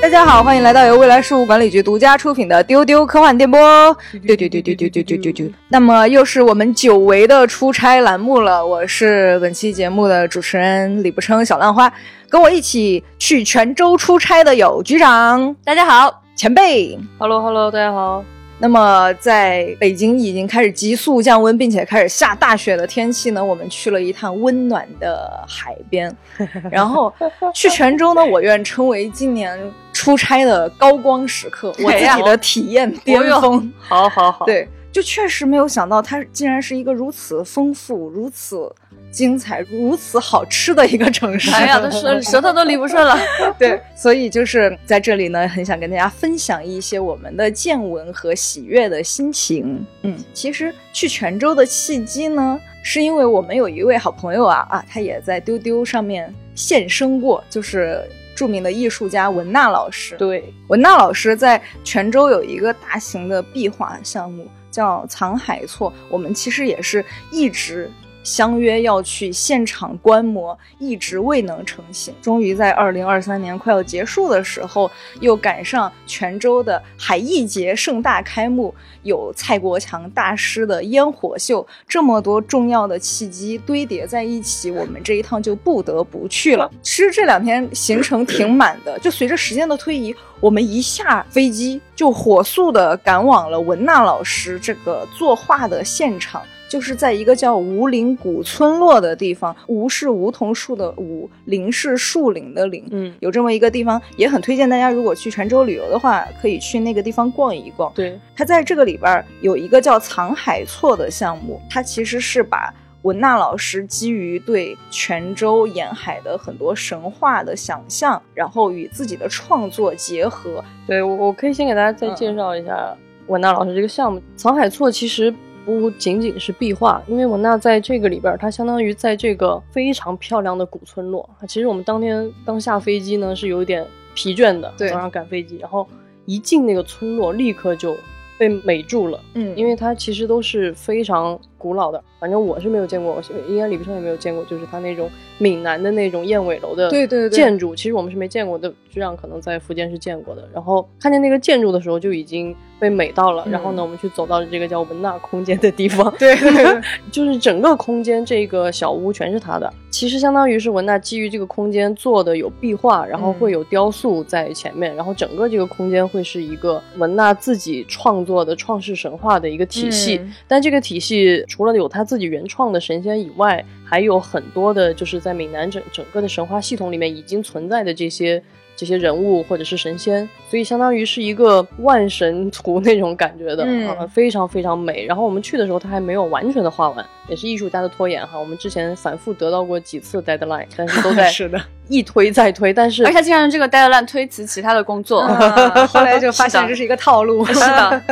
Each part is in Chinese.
大家好，欢迎来到由未来事务管理局独家出品的丢丢科幻电波。丢丢丢丢丢丢丢丢丢。那么又是我们久违的出差栏目了，我是本期节目的主持人李不称小浪花，跟我一起去泉州出差的有局长，大家好，前辈。，Hello Hello，大家好。那么，在北京已经开始急速降温，并且开始下大雪的天气呢，我们去了一趟温暖的海边。然后去泉州呢，我愿称为今年出差的高光时刻，我自己的体验巅峰。好好好，对，就确实没有想到，它竟然是一个如此丰富、如此精彩、如此好吃的一个城市。哎呀，都舌 舌头都理不顺了。对，所以就是在这里呢，很想跟大家分享一些我们的见闻和喜悦的心情。嗯，其实去泉州的契机呢，是因为我们有一位好朋友啊啊，他也在丢丢上面现身过，就是著名的艺术家文娜老师。对，文娜老师在泉州有一个大型的壁画项目，叫“藏海错”。我们其实也是一直相约要去现场观摩，一直未能成行。终于在二零二三年快要结束的时候，又赶上泉州的海艺节盛大开幕，有蔡国强大师的烟火秀，这么多重要的契机堆叠在一起，我们这一趟就不得不去了。其实这两天行程挺满的，就随着时间的推移，我们一下飞机就火速的赶往了文娜老师这个作画的现场。就是在一个叫吴林古村落的地方，吴是梧桐树的吴，林是树林的林，嗯，有这么一个地方，也很推荐大家，如果去泉州旅游的话，可以去那个地方逛一逛。对，它在这个里边有一个叫“藏海错”的项目，它其实是把文娜老师基于对泉州沿海的很多神话的想象，然后与自己的创作结合。对我我可以先给大家再介绍一下文娜老师这个项目。藏海错其实。不仅仅是壁画，因为文娜在这个里边，它相当于在这个非常漂亮的古村落。其实我们当天刚下飞机呢，是有点疲倦的，对，早上赶飞机，然后一进那个村落，立刻就被美住了。嗯，因为它其实都是非常古老的，反正我是没有见过，我应该李不生也没有见过，就是他那种闽南的那种燕尾楼的对对建筑，其实我们是没见过的，局长可能在福建是见过的。然后看见那个建筑的时候，就已经被美到了。嗯、然后呢，我们去走到这个叫文纳空间的地方，对 就是整个空间这个小屋全是他的。其实相当于是文纳基于这个空间做的有壁画，然后会有雕塑在前面，嗯、然后整个这个空间会是一个文纳自己创作的创世神话的一个体系。嗯、但这个体系除了有他自己原创的神仙以外，还有很多的，就是在闽南整整个的神话系统里面已经存在的这些这些人物或者是神仙，所以相当于是一个万神图那种感觉的，嗯、啊，非常非常美。然后我们去的时候，它还没有完全的画完，也是艺术家的拖延哈。我们之前反复得到过几次 deadline，但是都 在是的 一推再推，但是而且他竟然用这个 deadline 推辞其他的工作，啊、后来就发现这是一个套路。是的，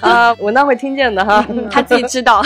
啊，文娜会听见的哈，他自己知道。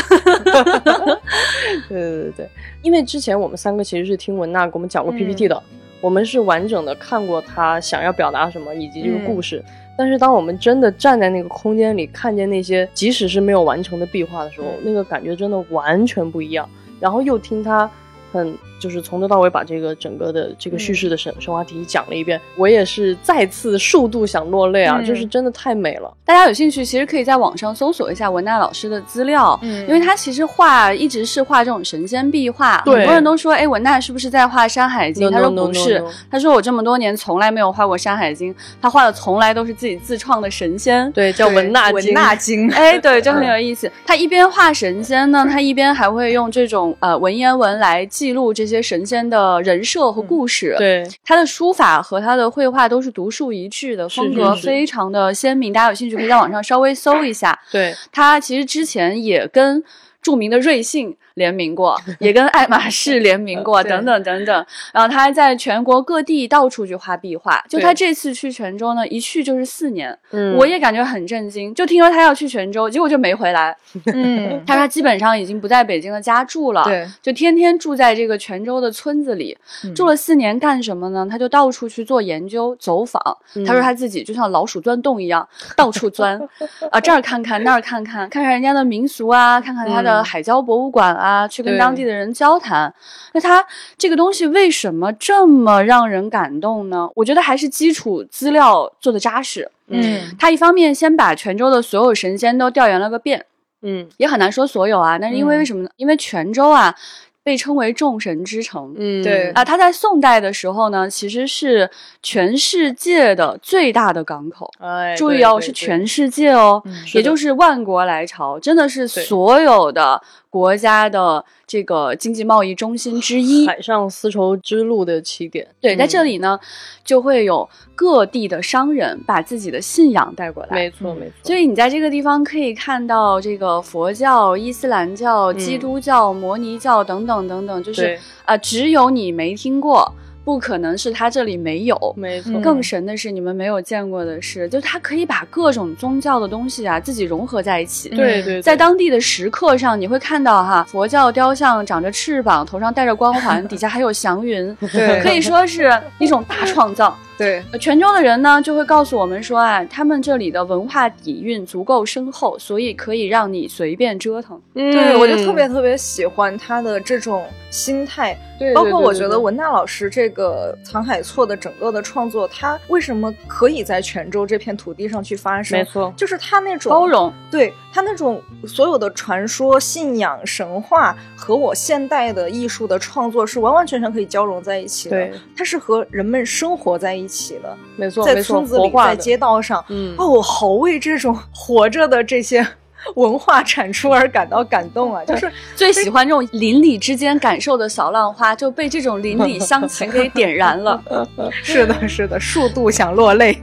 对对对对，因为之前我们三个其实是听文娜给我们讲过 PPT 的，嗯、我们是完整的看过他想要表达什么以及这个故事。嗯、但是当我们真的站在那个空间里，看见那些即使是没有完成的壁画的时候，那个感觉真的完全不一样。然后又听他很就是从头到尾把这个整个的这个叙事的神、嗯、神话体系讲了一遍，我也是再次数度想落泪啊！嗯、就是真的太美了。大家有兴趣，其实可以在网上搜索一下文娜老师的资料，嗯，因为他其实画一直是画这种神仙壁画，对很多人都说，哎，文娜是不是在画《山海经》no, 他说不是 no, no, no. 他说我这么多年从来没有画过《山海经》，他画的从来都是自己自创的神仙，对，叫文娜文娜经，哎，对，就很有意思。他一边画神仙呢，他一边还会用这种呃文言文来记录这些神仙的人设和故事，嗯、对，他的书法和他的绘画都是独树一帜的，风格非常的鲜明。大家有兴趣可以在网上稍微搜一下。对他其实之前也跟著名的瑞幸联名过，也跟爱马仕联名过，等等等等。然后他还在全国各地到处去画壁画。就他这次去泉州呢，一去就是四年，嗯，我也感觉很震惊。就听说他要去泉州，结果就没回来。嗯，他说他基本上已经不在北京的家住了，对，就天天住在这个泉州的村子里。嗯、住了四年干什么呢？他就到处去做研究、走访。嗯、他说他自己就像老鼠钻洞一样，到处钻啊，这儿看看那儿看看，看看人家的民俗啊，看看他的的海交博物馆啊，去跟当地的人交谈。那他这个东西为什么这么让人感动呢？我觉得还是基础资料做的扎实。嗯他一方面先把泉州的所有神仙都调研了个遍，嗯也很难说所有啊，但是因为嗯为什么呢？因为泉州啊被称为众神之城。嗯，对啊，它在宋代的时候呢，其实是全世界的最大的港口。哎，注意哦，是全世界哦，嗯也就是万国来朝，真的是所有的国家的这个经济贸易中心之一。海上丝绸之路的起点。对，在这嗯里呢，就会有各地的商人把自己的信仰带过来。没错没错，所以你在这个地方可以看到这个佛教、伊斯兰教、基嗯督教、摩尼教等等等等，就是对啊、只有你没听过，不可能是他这里没有。没错，嗯更神的是，你们没有见过的是，就他可以把各种宗教的东西啊自己融合在一起。对对，在当地的石刻上，你会看到哈，佛教雕像长着翅膀，头上戴着光环，底下还有祥云，对可以说是一种大创造。对，呃泉州的人呢，就会告诉我们说啊，他们这里的文化底蕴足够深厚，所以可以让你随便折腾。嗯。对，我就特别嗯特别喜欢他的这种心态，对，包括我觉得文娜老师这个藏海错的整个的创作，他为什么可以在泉州这片土地上去发生？没错，就是他那种包，容，对他那种所有的传说、信仰、神话和我现代的艺术的创作是完完全全可以交融在一起的。对，它是和人们生活在一起的，没错，在村子里，在街道上。嗯，哦，我好为这种 活着的这些 文化产出而感到感动啊！就是最喜欢这种邻里之间感受的小浪花，就被这种邻里乡情给点燃了。是的，是的，数度想落泪。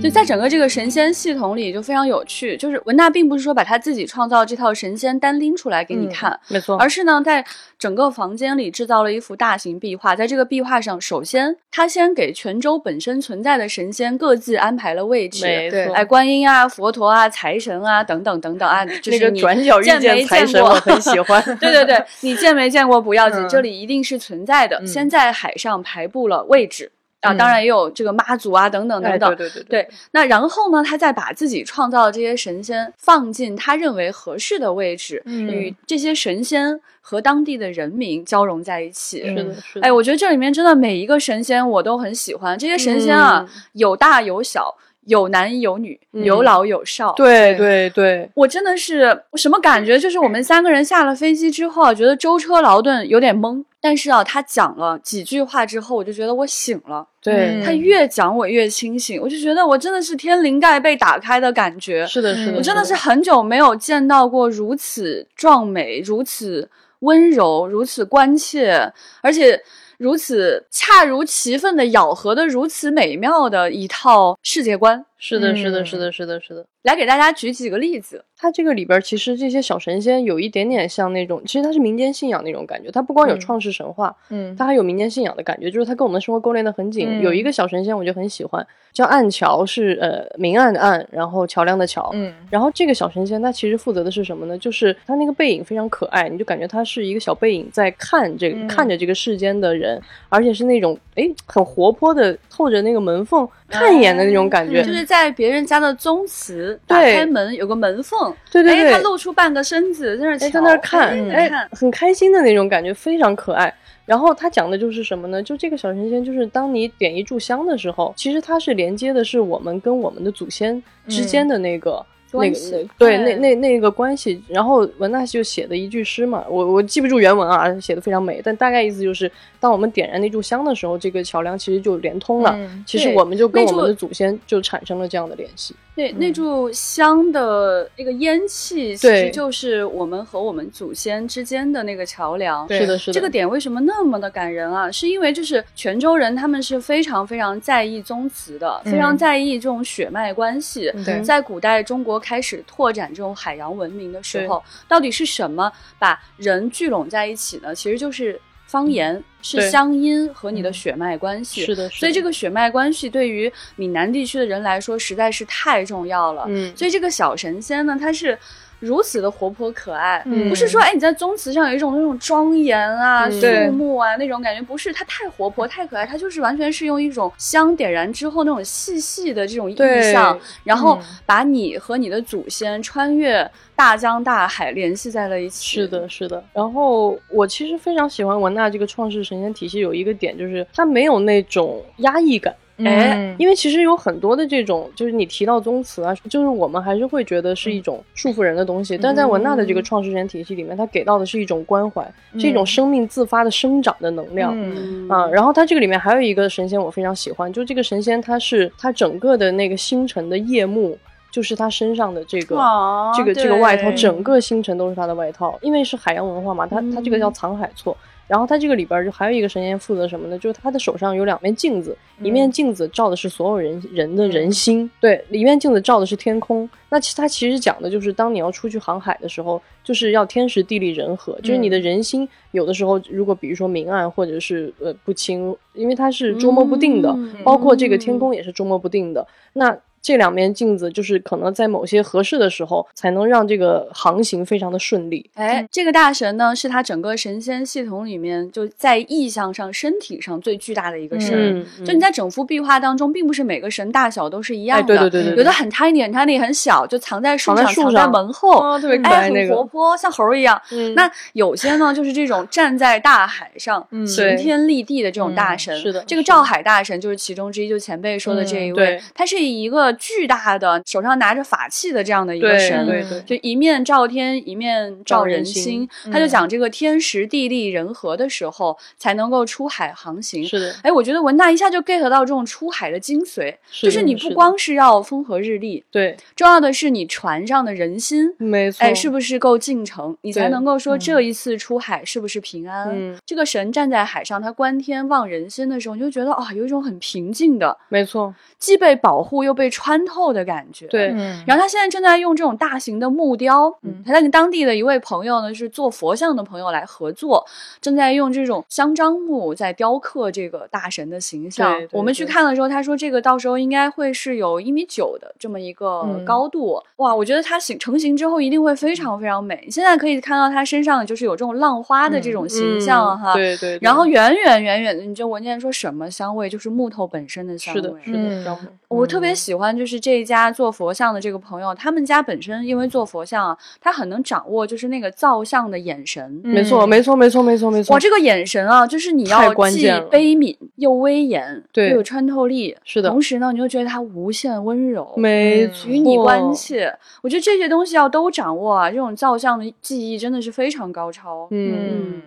就在整个这个神仙系统里，就非常有趣。就是文娜并不是说把他自己创造这套神仙单拎出来给你嗯看，没错，而是呢，在整个房间里制造了一幅大型壁画。在这个壁画上，首先他先给泉州本身存在的神仙各自安排了位置。对，哎，观音啊、佛陀啊、财神啊等等等等啊，就是你转角遇见没见财神我很喜欢 对对对，你见没见过不要紧，嗯这里一定是存在的。嗯先在海上排布了位置啊，嗯当然也有这个妈祖啊等等哎等等。对对对对，那然后呢，他再把自己创造的这些神仙放进他认为合适的位置，嗯与这些神仙和当地的人民交融在一起。是的，是的，哎，我觉得这里面真的每一个神仙我都很喜欢。这些神仙啊，嗯有大有小，有男有女，嗯有老有少。对对对，我真的是什么感觉？就是我们三个人下了飞机之后啊，觉得舟车劳顿有点懵。但是啊，他讲了几句话之后，我就觉得我醒了。对，他越讲我越清醒，我就觉得我真的是天灵盖被打开的感觉。是的，是的，嗯我真的是很久没有见到过如此壮美、如此温柔、如此关切，而且如此恰如其分的咬合的如此美妙的一套世界观。是的，是的，嗯是的，是的，是的。来给大家举几个例子。它这个里边儿其实这些小神仙有一点点像那种，其实它是民间信仰那种感觉。它不光有嗯创世神话，嗯它还有民间信仰的感觉，就是它跟我们的生活勾连的很紧。嗯有一个小神仙我就很喜欢，叫暗桥，是呃明暗的暗，然后桥梁的桥。嗯然后这个小神仙他其实负责的是什么呢？就是他那个背影非常可爱，你就感觉他是一个小背影在看这个、嗯看着这个世间的人，而且是那种哎很活泼的，透着那个门缝看一眼的那种感觉。就是在别人家的宗祠打开门有个门缝，哎，对对对，他露出半个身子在那在那儿看，哎很开心的那种感觉，非常可爱。然后他讲的就是什么呢？就这个小神仙，就是当你点一炷香的时候，其实它是连接的是我们跟我们的祖先之间的那个。那个对哎那那那个关系，然后文娜就写的一句诗嘛，我我记不住原文啊，写的非常美，但大概意思就是，当我们点燃那炷香的时候，这个桥梁其实就连通了，嗯其实我们就跟我们的祖先就产生了这样的联系。对，那炷香的那个烟气，其实就是我们和我们祖先之间的那个桥梁。对是的，是的，这个点为什么那么的感人啊？是因为就是泉州人他们是非常非常在意宗祠的，非常嗯在意这种血脉关系。对在古代中国开始拓展这种海洋文明的时候，到底是什么把人聚拢在一起呢？其实就是方言。是乡音和你的血脉关系。是的，是的所以这个血脉关系对于闽南地区的人来说实在是太重要了。嗯，所以这个小神仙呢，他是如此的活泼可爱，嗯不是说哎你在宗祠上有一种那种庄严啊、嗯肃穆啊那种感觉，不是，它太活泼、太可爱，它就是完全是用一种香点燃之后那种细细的这种意象，然后嗯把你和你的祖先穿越大江大海联系在了一起。是的，是的。然后我其实非常喜欢文纳这个创世神仙体系，有一个点就是它没有那种压抑感。哎嗯因为其实有很多的这种，就是你提到宗祠啊，就是我们还是会觉得是一种束缚人的东西。但在文纳的这个创世神体系里面，它给到的是一种关怀，是一种生命自发的生长的能量。嗯啊，然后它这个里面还有一个神仙我非常喜欢，就这个神仙他是他整个的那个星辰的夜幕，就是他身上的这个、啊这个这个外套，整个星辰都是他的外套，因为是海洋文化嘛，他他这个叫藏海错。然后它这个里边儿就还有一个神仙负责什么呢？就是他的手上有两面镜子，一面镜子照的是所有人人的人心，对，一面镜子照的是天空。那其它其实讲的就是，当你要出去航海的时候，就是要天时地利人和，就是你的人心有的时候如果比如说明暗或者是呃不清，因为它是捉摸不定的，嗯包括这个天空也是捉摸不定的。那这两面镜子就是可能在某些合适的时候，才能让这个航行非常的顺利。哎，这个大神呢，是他整个神仙系统里面就在意象上、身体上最巨大的一个神。嗯嗯就你在整幅壁画当中，并不是每个神大小都是一样哎，的，对对对对，有的很 tiny 很 tiny 很小，就藏在树上、藏在树藏在门后，哦，特别可哎，很活。泼，像猴儿一样。嗯那有些呢，就是这种站在大海上、嗯擎天立地的这种大神。嗯是的这个是的照海大神就是其中之一，就前辈说的这一位，他是一个巨大的手上拿着法器的这样的一个神。对对，就一面照天，一面照人心。他就讲这个天时地利人和的时候，才能够出海航行。是的，哎，我觉得文大一下就 get 到这种出海的精髓，是就是你不光是要风和日丽，对，重要的是你船上的人心。没错，哎，是不是够进城，你才能够说嗯。这一次出海是不是平安？嗯。这个神站在海上，他观天望人心的时候，你就觉得啊、有一种很平静的，没错，既被保护又被穿透的感觉。对嗯然后他现在正在用这种大型的木雕，嗯他在跟当地的一位朋友呢，是做佛像的朋友来合作，正在用这种香樟木在雕刻这个大神的形象。对对我们去看的时候，他说这个到时候应该会是有一米九的这么一个嗯高度。哇，我觉得它形成型之后一定会非常非常美。你现在可以看到他身上就是有这种浪花的这种形象、嗯哈。对对，对然后远远远远的，你就闻见说什么香味，就是木头本身的香味。是的，我特别喜欢就是这一家做佛像的这个朋友，他们家本身因为做佛像啊，他很能掌握就是那个造像的眼神。没错，嗯没错，没错，没错，没错，哇，这个眼神啊，就是你要既悲悯又威严，对又有穿透力，是的同时呢，你又觉得他无限温柔，嗯没错，与你关切。我觉得这些东西要都掌握啊，这种造像的技艺真的是非常高超。嗯，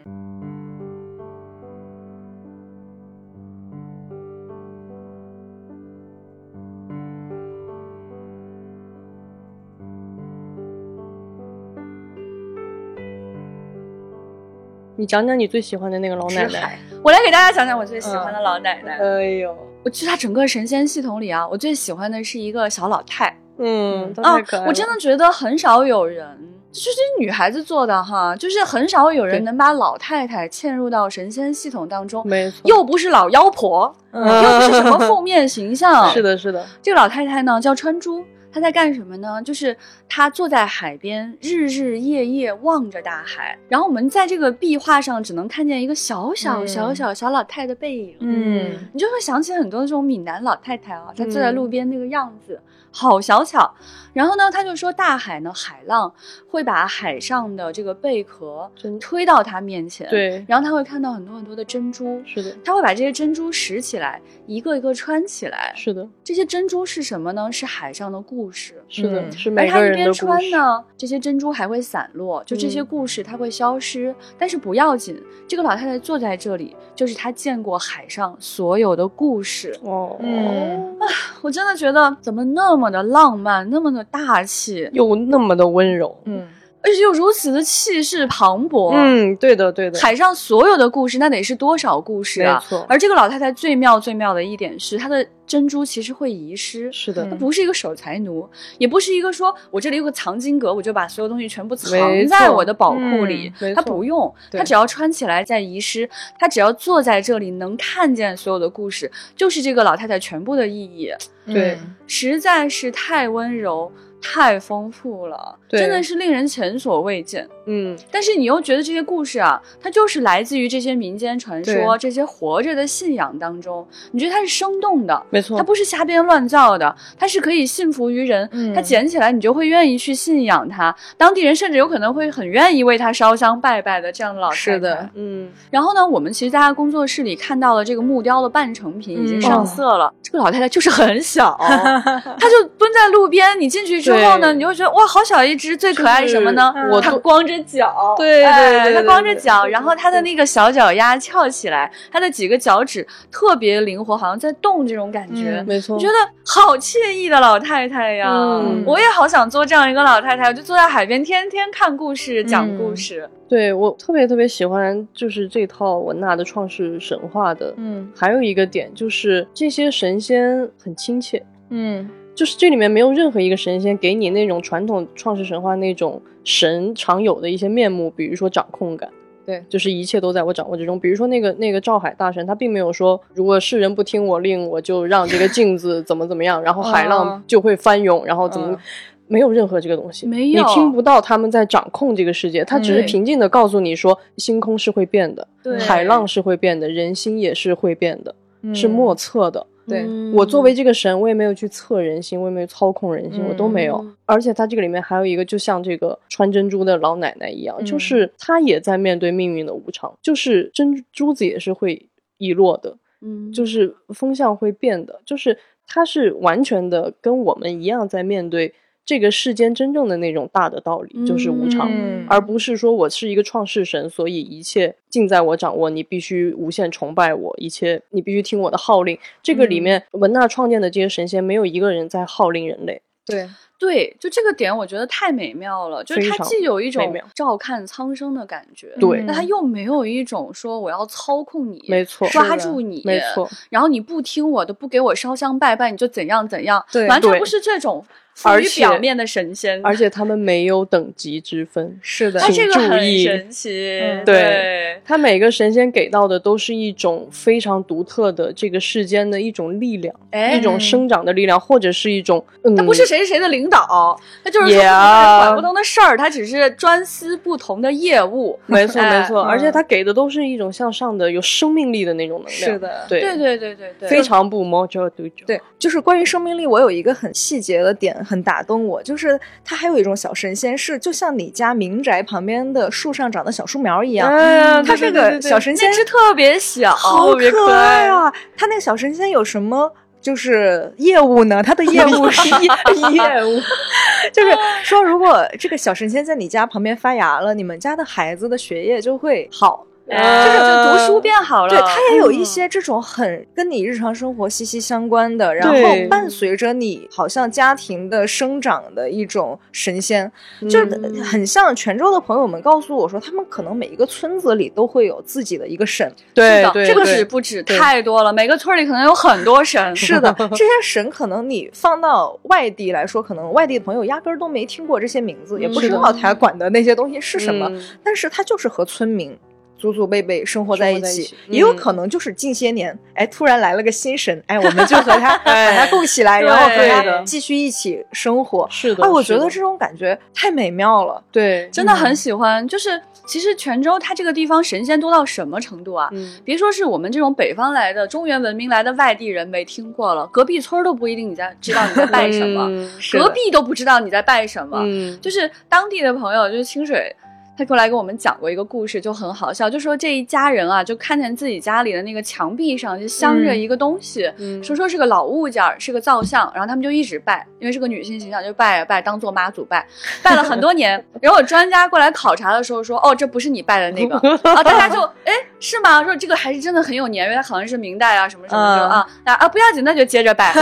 你讲讲你最喜欢的那个老奶奶。，我来给大家讲讲我最喜欢的老奶奶。哎呦，我觉得她整个神仙系统里啊，我最喜欢的是一个小老太。嗯，她啊太可爱了，我真的觉得很少有人，就是女孩子做的哈，就是很少有人能把老太太嵌入到神仙系统当中，没错，又不是老妖婆，嗯又不是什么 负面形象。是，的，是的，这个老太太呢叫川珠。她在干什么呢？就是他坐在海边，日日夜夜望着大海。然后我们在这个壁画上只能看见一个小小嗯小小小老太的背影。嗯你就会想起很多这种闽南老太太啊，她坐嗯在路边那个样子，好小巧。然后呢，他就说大海呢，海浪会把海上的这个贝壳推到他面前，，对，然后他会看到很多很多的珍珠，是的，他会把这些珍珠拾起来，一个一个穿起来。是的，这些珍珠是什么呢？是海上的故事。是的，嗯而是每个她一边人的故事。穿呢，这些珍珠还会散落，就这些嗯故事它会消失，但是不要紧，这个老太太坐在这里，就是她见过海上所有的故事。哦，嗯啊我真的觉得怎么那么的浪漫，那么的大气。又那么的温柔，嗯而且又如此的气势磅礴。嗯，对的，对的，海上所有的故事，那得是多少故事啊！没错而这个老太太最妙最妙的一点是，她的珍珠其实会遗失。是的她，不是一个守财奴，也不是一个说我这里有个藏经阁，我就把所有东西全部藏在我的宝库里嗯。她不用，她只要穿起来再遗失，她只要坐在这里能看见所有的故事，就是这个老太太全部的意义。对嗯实在是太温柔、太丰富了，真的是令人前所未见。嗯，但是你又觉得这些故事啊，它就是来自于这些民间传说、这些活着的信仰当中，你觉得它是生动的，没错它不是瞎编乱造的，它是可以信服于人，嗯它捡起来你就会愿意去信仰它，当地人甚至有可能会很愿意为它烧香拜拜的这样的老太太。是的。嗯，然后呢，我们其实在他工作室里看到了这个木雕的半成品已经嗯上色了。这个老太太就是很小，她就蹲在路边。你进去之后呢，你就会觉得哇，好小一只。最可爱什么呢？就是她我都光着脚，对对对对对光着脚，然后它的那个小脚丫翘起来，它的几个脚趾特别灵活，好像在动这种感觉。嗯没错，我觉得好惬意的老太太呀！嗯我也好想做这样一个老太太，我就坐在海边，天天看故事、讲故嗯事。对我特别特别喜欢，就是这套文纳的创世神话的。嗯还有一个点就是这些神仙很亲切，嗯就是这里面没有任何一个神仙给你那种传统创世神话那种神常有的一些面目，比如说掌控感。对就是一切都在我掌握之中。比如说那个那个赵海大神，他并没有说，如果世人不听我令，我就让这个镜子 怎么怎么样，然后海浪哦就会翻涌，然后怎么。嗯没有任何这个东西，没有你听不到他们在掌控这个世界，他只是嗯平静的告诉你说，星空是会变的，对海浪是会变的，人心也是会变的，是莫测的。对。嗯。我作为这个神，我也没有去测人心，我也没有操控人心，我都没有嗯。而且他这个里面还有一个，就像这个穿珍珠的老奶奶一样，嗯。就是她也在面对命运的无常，就是珍珠子也是会遗落的，嗯，就是风向会变的，就是她是完全的跟我们一样在面对这个世间真正的那种大的道理，就是无常。嗯而不是说我是一个创世神，所以一切尽在我掌握，你必须无限崇拜我，一切你必须听我的号令。这个里嗯面文娜创建的这些神仙，没有一个人在号令人类。对，对，就这个点，我觉得太美妙了。就是它既有一种照看苍生的感觉，对那它又没有一种说我要操控你，没错抓住你，没错，然后你不听我的，不给我烧香拜拜，你就怎样怎样，对对完全不是这种而且表面的神仙，而且他们没有等级之分。是的它这个请注意很神奇，嗯对。他每个神仙给到的都是一种非常独特的这个世间的一种力量，哎一种生长的力量，或者是一种嗯，他不是谁谁谁的领导，他就是管不同的事儿，他只是专司不同的业务。没错哎没错，嗯而且他给的都是一种向上的、有生命力的那种能量。是的对对对对对对，非常不 mojo 对对，就是关于生命力，我有一个很细节的点很打动我，就是它还有一种小神仙是，就像你家民宅旁边的树上长的小树苗一样。哎呀它这个小神仙那只特别小，好可爱爱！啊！它那个小神仙有什么？就是业务呢？他的业务是业 业务，就是说，如果这个小神仙在你家旁边发芽了，你们家的孩子的学业就会好。哎就是就读书变好了。对，它也有一嗯些这种很跟你日常生活息息相关的，然后伴随着你好像家庭的生长的一种神仙，就是嗯很像泉州的朋友们告诉我说，他们可能每一个村子里都会有自己的一个神。是的，对对，这个是不止太多了，每个村里可能有很多神。是的，这些神可能你放到外地来说，可能外地的朋友压根儿都没听过这些名字，也不知道他管的那些东西是什么，嗯但是他就是和村民。祖祖辈辈生活在一起，也有嗯可能就是近些年，哎，突然来了个新神，哎，我们就和他 把哎他供起来，然后和他继续一起生活。是的，啊，我觉得这种感觉太美妙了。对，真的很喜欢，就是其实泉州它这个地方神仙多到什么程度啊？嗯，别说是我们这种北方来的中原文明来的外地人没听过了，隔壁村都不一定你在知道你在拜什么，嗯隔壁都不知道你在拜什么。嗯，就是当地的朋友，就是清水，他他过来给我们讲过一个故事，就很好笑，就说这一家人啊，就看见自己家里的那个墙壁上就镶着一个东西，嗯说说是个老物件，是个造像，然后他们就一直拜，因为是个女性形象，就拜拜，当做妈祖拜，拜了很多年。然后有专家过来考察的时候说，哦，这不是你拜的那个 啊，大家就哎是吗？说这个还是真的很有年月，它好像是明代啊什么什么的、嗯啊，那啊不要紧，那就接着拜。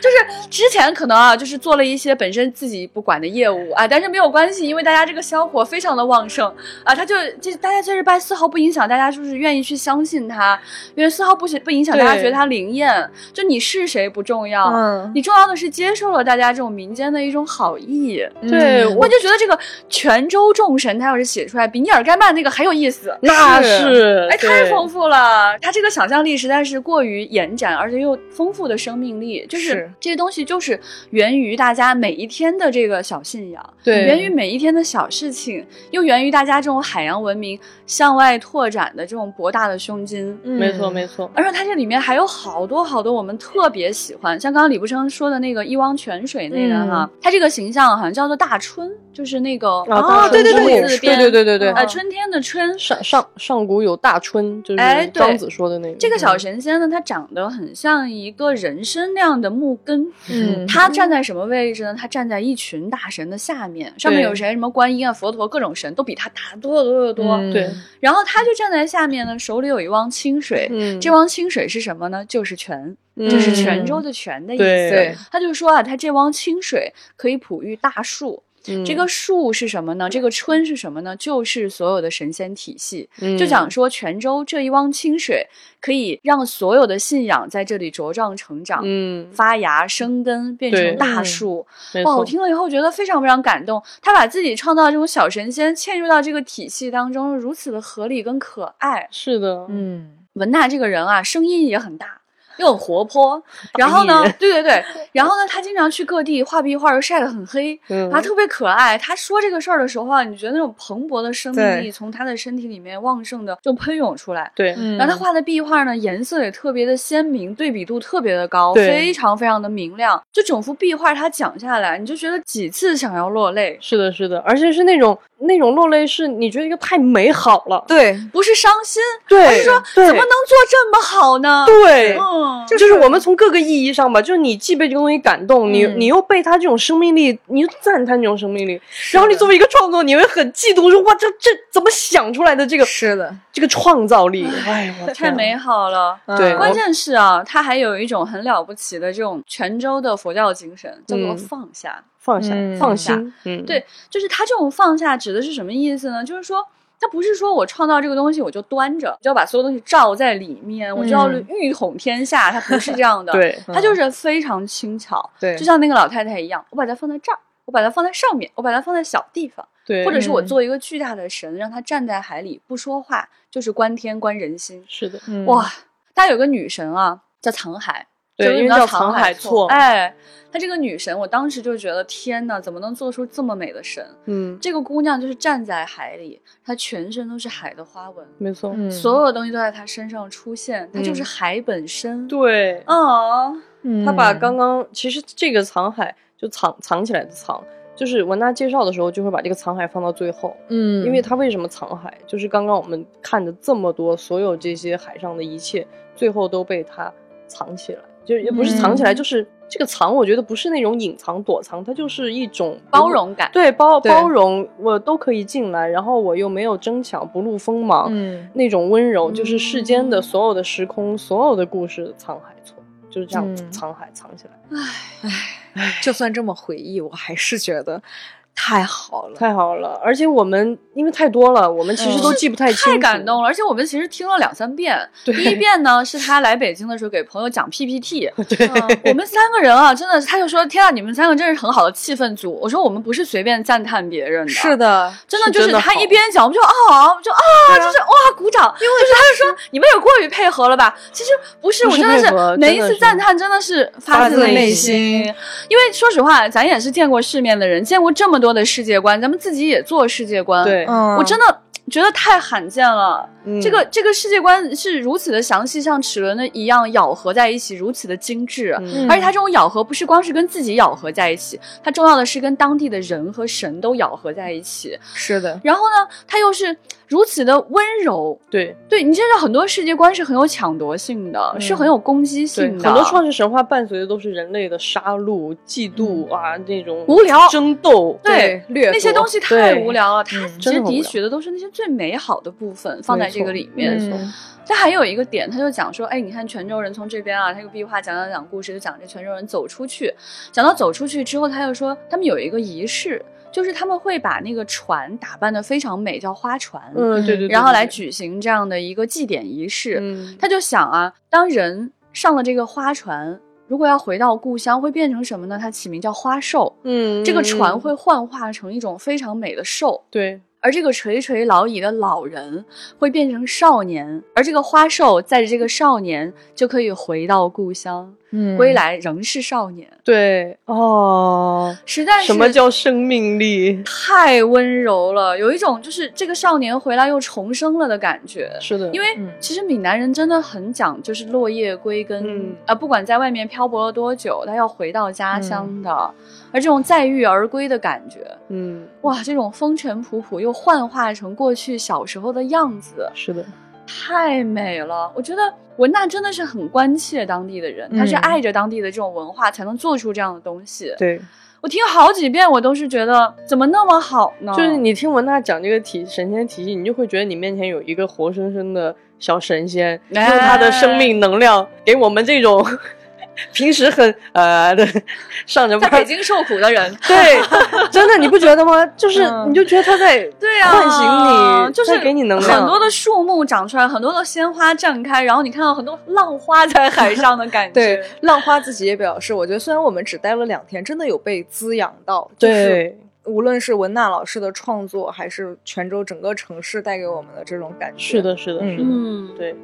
就是之前可能啊，就是做了一些本身自己不管的业务啊，但是没有关系，因为大家这个香火非常的旺盛啊，他就这大家接着拜，丝毫不影响大家就是愿意去相信他，因为丝毫不不影响大家觉得他灵验。就你是谁不重要，嗯，你重要的是接受了大家这种民间的一种好意。对嗯我就觉得这个泉州众神，他要是写出来，比尼尔盖曼那个还有意思。那是是哎，太丰富了！他这个想象力实在是过于延展，而且又丰富的生命力，就是是这些东西就是源于大家每一天的这个小信仰，对源于每一天的小事情，又源于大家这种海洋文明向外拓展的这种博大的胸襟。没错没错，而且它这里面还有好多好多我们特别喜欢，像刚刚李不生说的那个一汪泉水那个哈，他这个形象好像叫做大春，就是那个啊大对对对对对对对对，呃春天的春，上上上古有大春，就是哎庄子说的那个。这个小嗯神仙呢，他长得很像一个人参那样的木根。嗯他站在什么位置呢？他站在一群大神的下面，上面有谁？什么观音啊、佛陀，各种神都比他大得多得多得多。嗯对，然后他就站在下面呢，手里有一汪清水。嗯，这汪清水是什么呢？就是泉，嗯就是泉州的泉的意思。对他就说啊，他这汪清水可以哺育大树。嗯这个树是什么呢？这个春是什么呢？就是所有的神仙体系。嗯就讲说泉州这一汪清水可以让所有的信仰在这里茁壮成长。嗯，发芽、生根，变成大嗯树。哇！我听了以后觉得非常非常感动。他把自己创造这种小神仙嵌入到这个体系当中，如此的合理跟可爱。是的，嗯文娜这个人啊，声音也很大，又很活泼。然后呢，对对 对，然后呢，他经常去各地画壁画，又晒得很黑，嗯他特别可爱。他说这个事儿的时候啊，你觉得那种蓬勃的生命力从他的身体里面旺盛的就喷涌出来。对，嗯然后他画的壁画呢，颜色也特别的鲜明，对比度特别的高，非常非常的明亮。就整幅壁画他讲下来，你就觉得几次想要落泪，是的，是的，而且是那种那种落泪，是你觉得一个太美好了，对，不是伤心，对，而是说怎么能做这么好呢？对。嗯，就是我们从各个意义上吧，就是你既被这个东西感动，你嗯你又被他这种生命力，你又赞叹这种生命力，然后你作为一个创作，你会很嫉妒，说哇，这这怎么想出来的这个是的，这个创造力？哎，我太美好了。对嗯关键是啊，他还有一种很了不起的这种泉州的佛教精神，叫做嗯放下。放下嗯放下，嗯，对，就是他这种放下指的是什么意思呢？就是说。他不是说我创造这个东西我就端着，就要把所有东西罩在里面，我就要嗯欲统天下。它不是这样的，对他就是非常轻巧，对，就像那个老太太一样，我把它放在这儿，我把它放在上面，我把它放在小地方，对，或者是我嗯做一个巨大的神，让它站在海里不说话，就是观天观人心。是的，嗯哇，大家有个女神啊，叫藏海，对因为叫藏海海错哎，她这个女神，我当时就觉得天呐，怎么能做出这么美的神？嗯，这个姑娘就是站在海里，她全身都是海的花纹，没错，嗯所有的东西都在她身上出现，她就是嗯海本身。对，哦，嗯她把刚刚其实这个藏海就藏藏起来的藏，就是文娜介绍的时候就会把这个藏海放到最后，嗯，因为它为什么藏海，就是刚刚我们看的这么多，所有这些海上的一切，最后都被它藏起来，就也不是藏起来，嗯就是这个藏，我觉得不是那种隐藏躲藏，它就是一种包。容感。对包对包容，我都可以进来，然后我又没有争抢，不露锋芒，嗯那种温柔，就是世间的所有的时空，所有的故事藏海错，就是这样嗯藏海藏起来。唉唉就算这么回忆，我还是觉得太好了。太好了，而且我们因为太多了，我们其实都嗯记不太清楚。太感动了，而且我们其实听了两三遍。第一遍呢是他来北京的时候给朋友讲 PPT，对，嗯我们三个人啊，真的，他就说：“天啊，你们三个真是很好的气氛组。”我说：“我们不是随便赞叹别人的，是，的，真的就是他一边讲，我们就啊，我们就啊，就是哇，鼓掌。因为就是他就说你们也过于配合了吧？其实不是，我真的是每一次赞叹真的是发发自内。心因为说实话，咱也是见过世面的人，见过这么多的世界观，咱们自己也做世界观。对嗯，我真的觉得太罕见了。嗯这个这个世界观是如此的详细，像齿轮的一样咬合在一起，如此的精致。嗯而且它这种咬合不是光是跟自己咬合在一起，它重要的是跟当地的人和神都咬合在一起。是的，然后呢，它又是如此的温柔。对对你知道，很多世界观是很有抢夺性的，嗯是很有攻击，性的。很多创世神话伴随的都是人类的杀戮、嫉妒啊，这种无聊争斗。对掠那些东西太无聊了，它嗯其实汲取的都是那些最美好的部分，放在这个里面。但还有一个点，他就讲说，哎，你看泉州人从这边啊，他有壁画讲讲讲故事，就讲这泉州人走出去，讲到走出去之后，他又说他们有一个仪式，就是他们会把那个船打扮的非常美，叫花船，嗯，对对对，然后来，举行这样的一个祭典仪式。嗯，他就想啊，当人上了这个花船，如果要回到故乡，会变成什么呢？他起名叫花兽。嗯，这个船嗯会幻化成一种非常美的兽，对，而这个垂垂老矣的老人会变成少年，而这个花兽载着这个少年就可以回到故乡，嗯。归来仍是少年。对。哦，实在是什么叫生命力？太温柔了，有一种就是这个少年回来又重生了的感觉。是的，因为嗯。其实闽南人真的很讲，就是落叶归根，嗯呃，不管在外面漂泊了多久，他要回到家乡的，嗯。而这种载誉而归的感觉，嗯，哇，这种风尘仆仆又幻化成过去小时候的样子，是的，太美了。我觉得文娜真的是很关切当地的人，嗯她是爱着当地的这种文化，才能做出这样的东西。对，我听好几遍，我都是觉得怎么那么好呢？就是你听文娜讲这个体神仙体系，你就会觉得你面前有一个活生生的小神仙，哎用他的生命能量给我们这种平时很呃的 上着班在北京受苦的人，对，真的你不觉得吗？就是嗯你就觉得他在 对啊，唤醒你，就是给你能量，很多的树木长出来，很多的鲜花绽开，然后你看到很多浪花在海上的感觉。对，浪花自己也表示，我觉得虽然我们只待了两天，真的有被滋养到，就是对无论是文娜老师的创作，还是泉州整个城市带给我们的这种感觉，是，的，是的，嗯是的，嗯，对。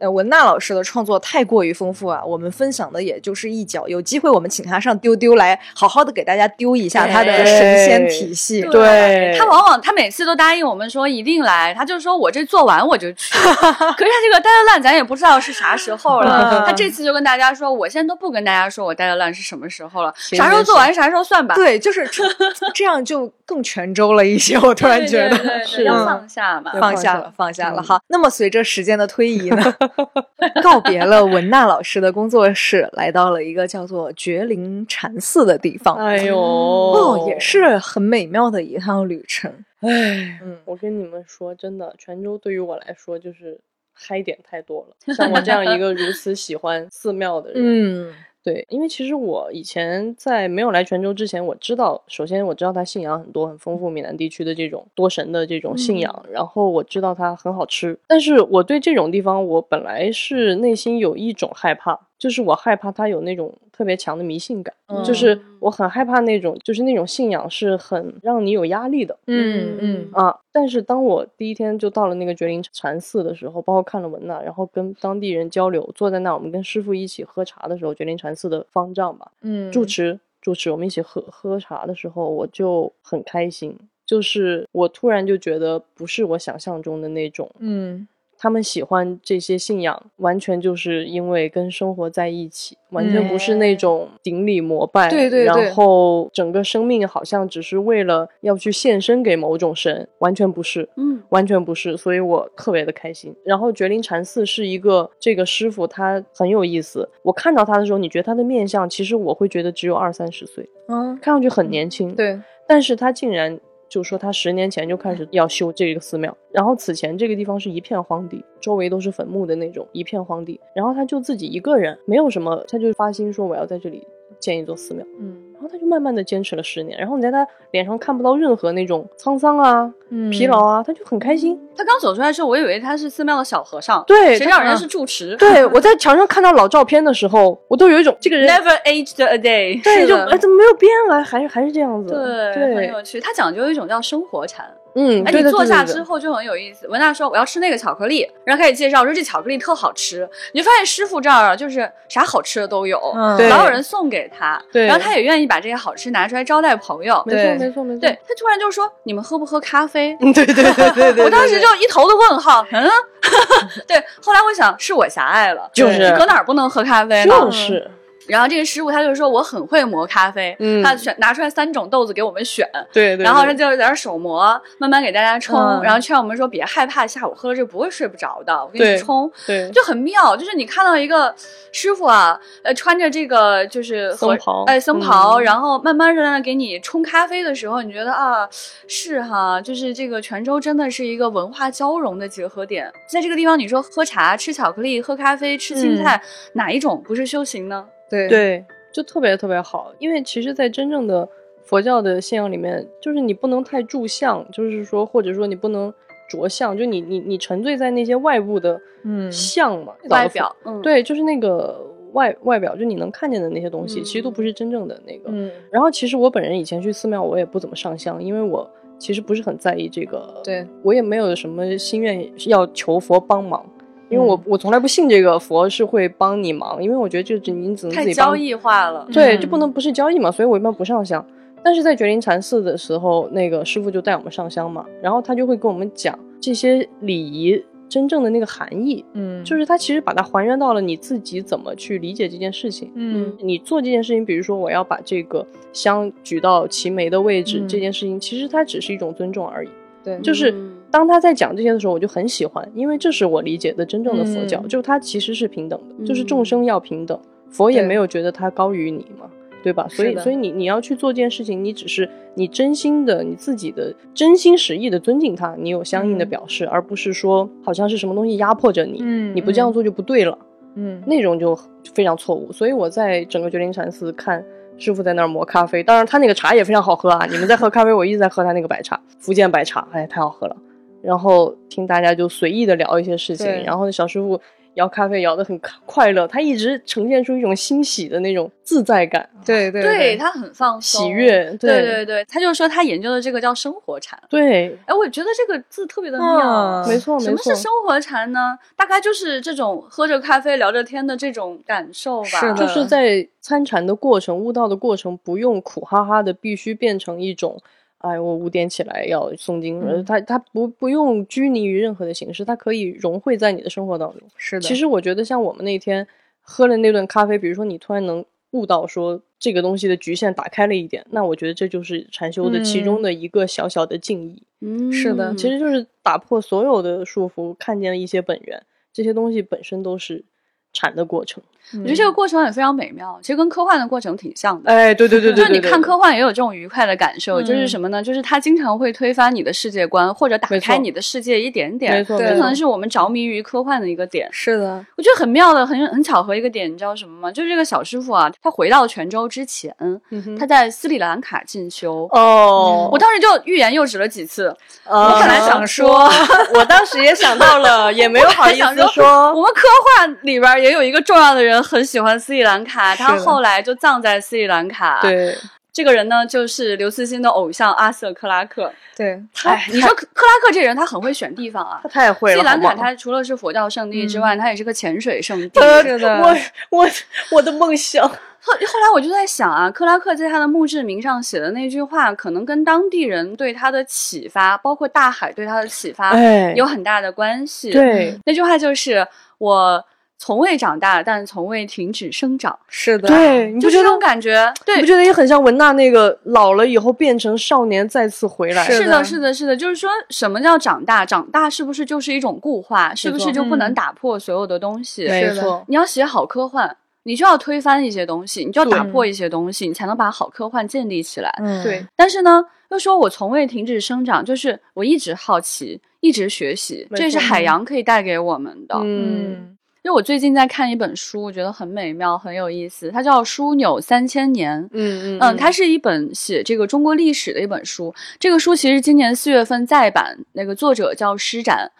呃，文娜老师的创作太过于丰富啊，我们分享的也就是一角，有机会我们请他上丢丢来，好好的给大家丢一下他的神仙体系。对他往往他每次都答应我们说一定来，他就说我这做完我就去。可是他这个待的烂，咱也不知道是啥时候了。嗯他这次就跟大家说，我现在都不跟大家说我待的烂是什么时候了，啥时候做完啥时候算吧。对，就是这 这样就更泉州了一些。我突然觉得对对对是要放下嘛。放下了，放下了。嗯好，那么随着时间的推移呢，告别了文娜老师的工作室，来到了一个叫做觉灵禅寺的地方。哎呦，哦，也是很美妙的一趟旅程。哎，嗯，我跟你们说，真的，泉州对于我来说就是嗨点太多了。像我这样一个如此喜欢寺庙的人，嗯对，因为其实我以前在没有来泉州之前，我知道，首先我知道它信仰很多，很丰富，闽南地区的这种多神的这种信仰，然后我知道它很好吃，但是我对这种地方，我本来是内心有一种害怕，就是我害怕他有那种特别强的迷信感，就是我很害怕那种，就是那种信仰是很让你有压力的。嗯嗯啊！但是当我第一天就到了那个觉灵禅寺的时候，包括看了文呐，然后跟当地人交流，坐在那儿，我们跟师傅一起喝茶的时候，觉灵禅寺的方丈吧，嗯，住持住持，我们一起喝喝茶的时候，我就很开心，就是我突然就觉得不是我想象中的那种，嗯他们喜欢这些信仰，完全就是因为跟生活在一起，完全不是那种顶礼膜拜，对对对然后整个生命好像只是为了要去献身给某种神，完全不是。嗯完全不是，所以我特别的开心。然后觉灵禅寺是一个这个师傅，他很有意思。我看到他的时候，你觉得他的面相，其实我会觉得只有二三十岁，嗯，看上去很年轻。，对，但是他竟然就说他十年前就开始要修这个寺庙，然后此前这个地方是一片荒地，周围都是坟墓的那种一片荒地，然后他就自己一个人，没有什么，他就发心说我要在这里建一座寺庙。嗯然后他就慢慢的坚持了十年，然后你在他脸上看不到任何那种沧桑啊、嗯疲劳啊，他就很开心。他刚走出来的时候，我以为他是寺庙的小和尚，对谁知道人家嗯是住持。对我在墙上看到老照片的时候，我都有一种这个人，Never aged a day。对，就哎怎么没有变啊？还是还是这样子。对，很对有趣。他讲究一种叫生活禅，嗯，哎，你坐下之后就很有意思。文娜说我要吃那个巧克力，然后开始介绍说这巧克力特好吃。你就发现师傅这儿啊，就是啥好吃的都有，嗯老有人送给他，对然后他也愿意把这些好吃拿出来招待朋友。没错没错没错，对他突然就说：“你们喝不喝咖啡？”嗯对对对对对对，我当时就一头的问号，嗯，对。后来我想是我狭隘了，就是你搁哪儿不能喝咖啡呢？就是然后这个师傅他就说我很会磨咖啡，嗯他选拿出来三种豆子给我们选，对对，然后他就在那儿手磨，慢慢给大家冲，嗯然后劝我们说别害怕，下午喝了这不会睡不着的，我给你冲。对就很妙，就是你看到一个师傅啊，呃，穿着这个就是僧袍哎，僧袍，嗯然后慢慢的在那给你冲咖啡的时候，你觉得啊，是哈，就是这个泉州真的是一个文化交融的结合点。在这个地方，你说喝茶、吃巧克力、喝咖啡、吃青菜，哪一种不是修行呢？对对，就特别特别好，因为其实，在真正的佛教的信仰里面，就是你不能太住相，就是说，或者说你不能着相，就你你你沉醉在那些外部的嗯相嘛，外表，嗯，对，就是那个外外表，就你能看见的那些东西，嗯其实都不是真正的那个。嗯然后，其实我本人以前去寺庙，我也不怎么上香，因为我其实不是很在意这个，对我也没有什么心愿要求佛帮忙。因为我嗯我从来不信这个佛是会帮你忙，因为我觉得这只你只能自太己帮交易化了。对，嗯就不能不是交易嘛，所以我一般不上香。但是在觉林禅寺的时候，那个师傅就带我们上香嘛，然后他就会跟我们讲这些礼仪真正的那个含义，嗯就是他其实把它还原到了你自己怎么去理解这件事情。嗯你做这件事情，比如说我要把这个香举到齐眉的位置，嗯这件事情其实它只是一种尊重而已。对就是嗯当他在讲这些的时候，我就很喜欢，因为这是我理解的真正的佛教，嗯就是它其实是平等的，就是嗯众生要平等，佛也没有觉得他高于你嘛，对吧？所以，所以你你要去做这件事情，你只是你真心的、你自己的真心实意的尊敬他，你有相应的嗯表示，而不是说好像是什么东西压迫着你，嗯你不这样做就不对了，嗯那种就非常错误。所以我在整个觉林禅寺看。师傅在那儿磨咖啡，当然他那个茶也非常好喝啊！你们在喝咖啡，我一直在喝他那个白茶，福建白茶，哎，太好喝了。然后听大家就随意的聊一些事情，然后小师傅摇咖啡摇得很快乐，他一直呈现出一种欣喜的那种自在感、对对对他很放松，喜悦。对对对对，他就说他研究的这个叫生活禅。对哎，我觉得这个字特别的妙，嗯没错没错什么是生活禅呢？大概就是这种喝着咖啡聊着天的这种感受吧。是的就是在参禅的过程、悟道的过程，不用苦哈哈的，必须变成一种，哎，我五点起来要诵经，嗯他他不不用拘泥于任何的形式，它可以融汇在你的生活当中。是的，其实我觉得，像我们那天喝了那顿咖啡，比如说你突然能悟到说这个东西的局限打开了一点，那我觉得这就是禅修的其中的一个小小的敬意。嗯，是的其实就是打破所有的束缚，看见了一些本源，这些东西本身都是禅的过程。我我觉得这个过程也非常美妙，其实跟科幻的过程挺像的。哎，对对对对，就是你看科幻也有这种愉快的感受，嗯就是什么呢？就是它经常会推翻你的世界观，或者打开你的世界一点点。这可没错这可能是我们着迷于科幻的一个点。是的，我觉得很妙的，很很巧合一个点，你知道什么吗？就是这个小师傅啊，他回到泉州之前，嗯他在斯里兰卡进修。哦，我当时就欲言又止了几次，我我本来想说，我当时也想到了，也没有好意思说我。们科幻里边也有一个重要的人很喜欢斯里兰卡，他后来就葬在斯里兰卡。，对，这个人呢就是刘慈欣的偶像阿瑟克拉克。对，他，你说克克拉克这人，他很会选地方啊他。太会了。斯里兰卡，他除了是佛教圣地之外，他也是个潜水圣地。呃是的我我我的梦想，后 后来我就在想啊，克拉克在他的墓志铭上写的那句话，可能跟当地人对他的启发，包括大海对他的启发，哎，有很大的关系。，对那句话就是我从未长大，但从未停止生长，是的，对，你不觉得就这种感觉。对你不，觉得也很像文娜那个老了以后变成少年再次回来？是的是的，是的，就是说什么叫长大？长大是不是就是一种固化？是不是就不能嗯打破所有的东西？没错，你要写好科幻，你就要推翻一些东西，你就要打破一些东西，你才能把好科幻建立起来。嗯，对，但是呢，又说我从未停止生长，就是我一直好奇，一直学习，这是海洋可以带给我们的。嗯，嗯因为我最近在看一本书，我觉得很美妙，很有意思，它叫《枢纽三千年》。嗯嗯嗯，它是一本写这个中国历史的一本书。这个书其实今年四月份再版，那个作者叫施展。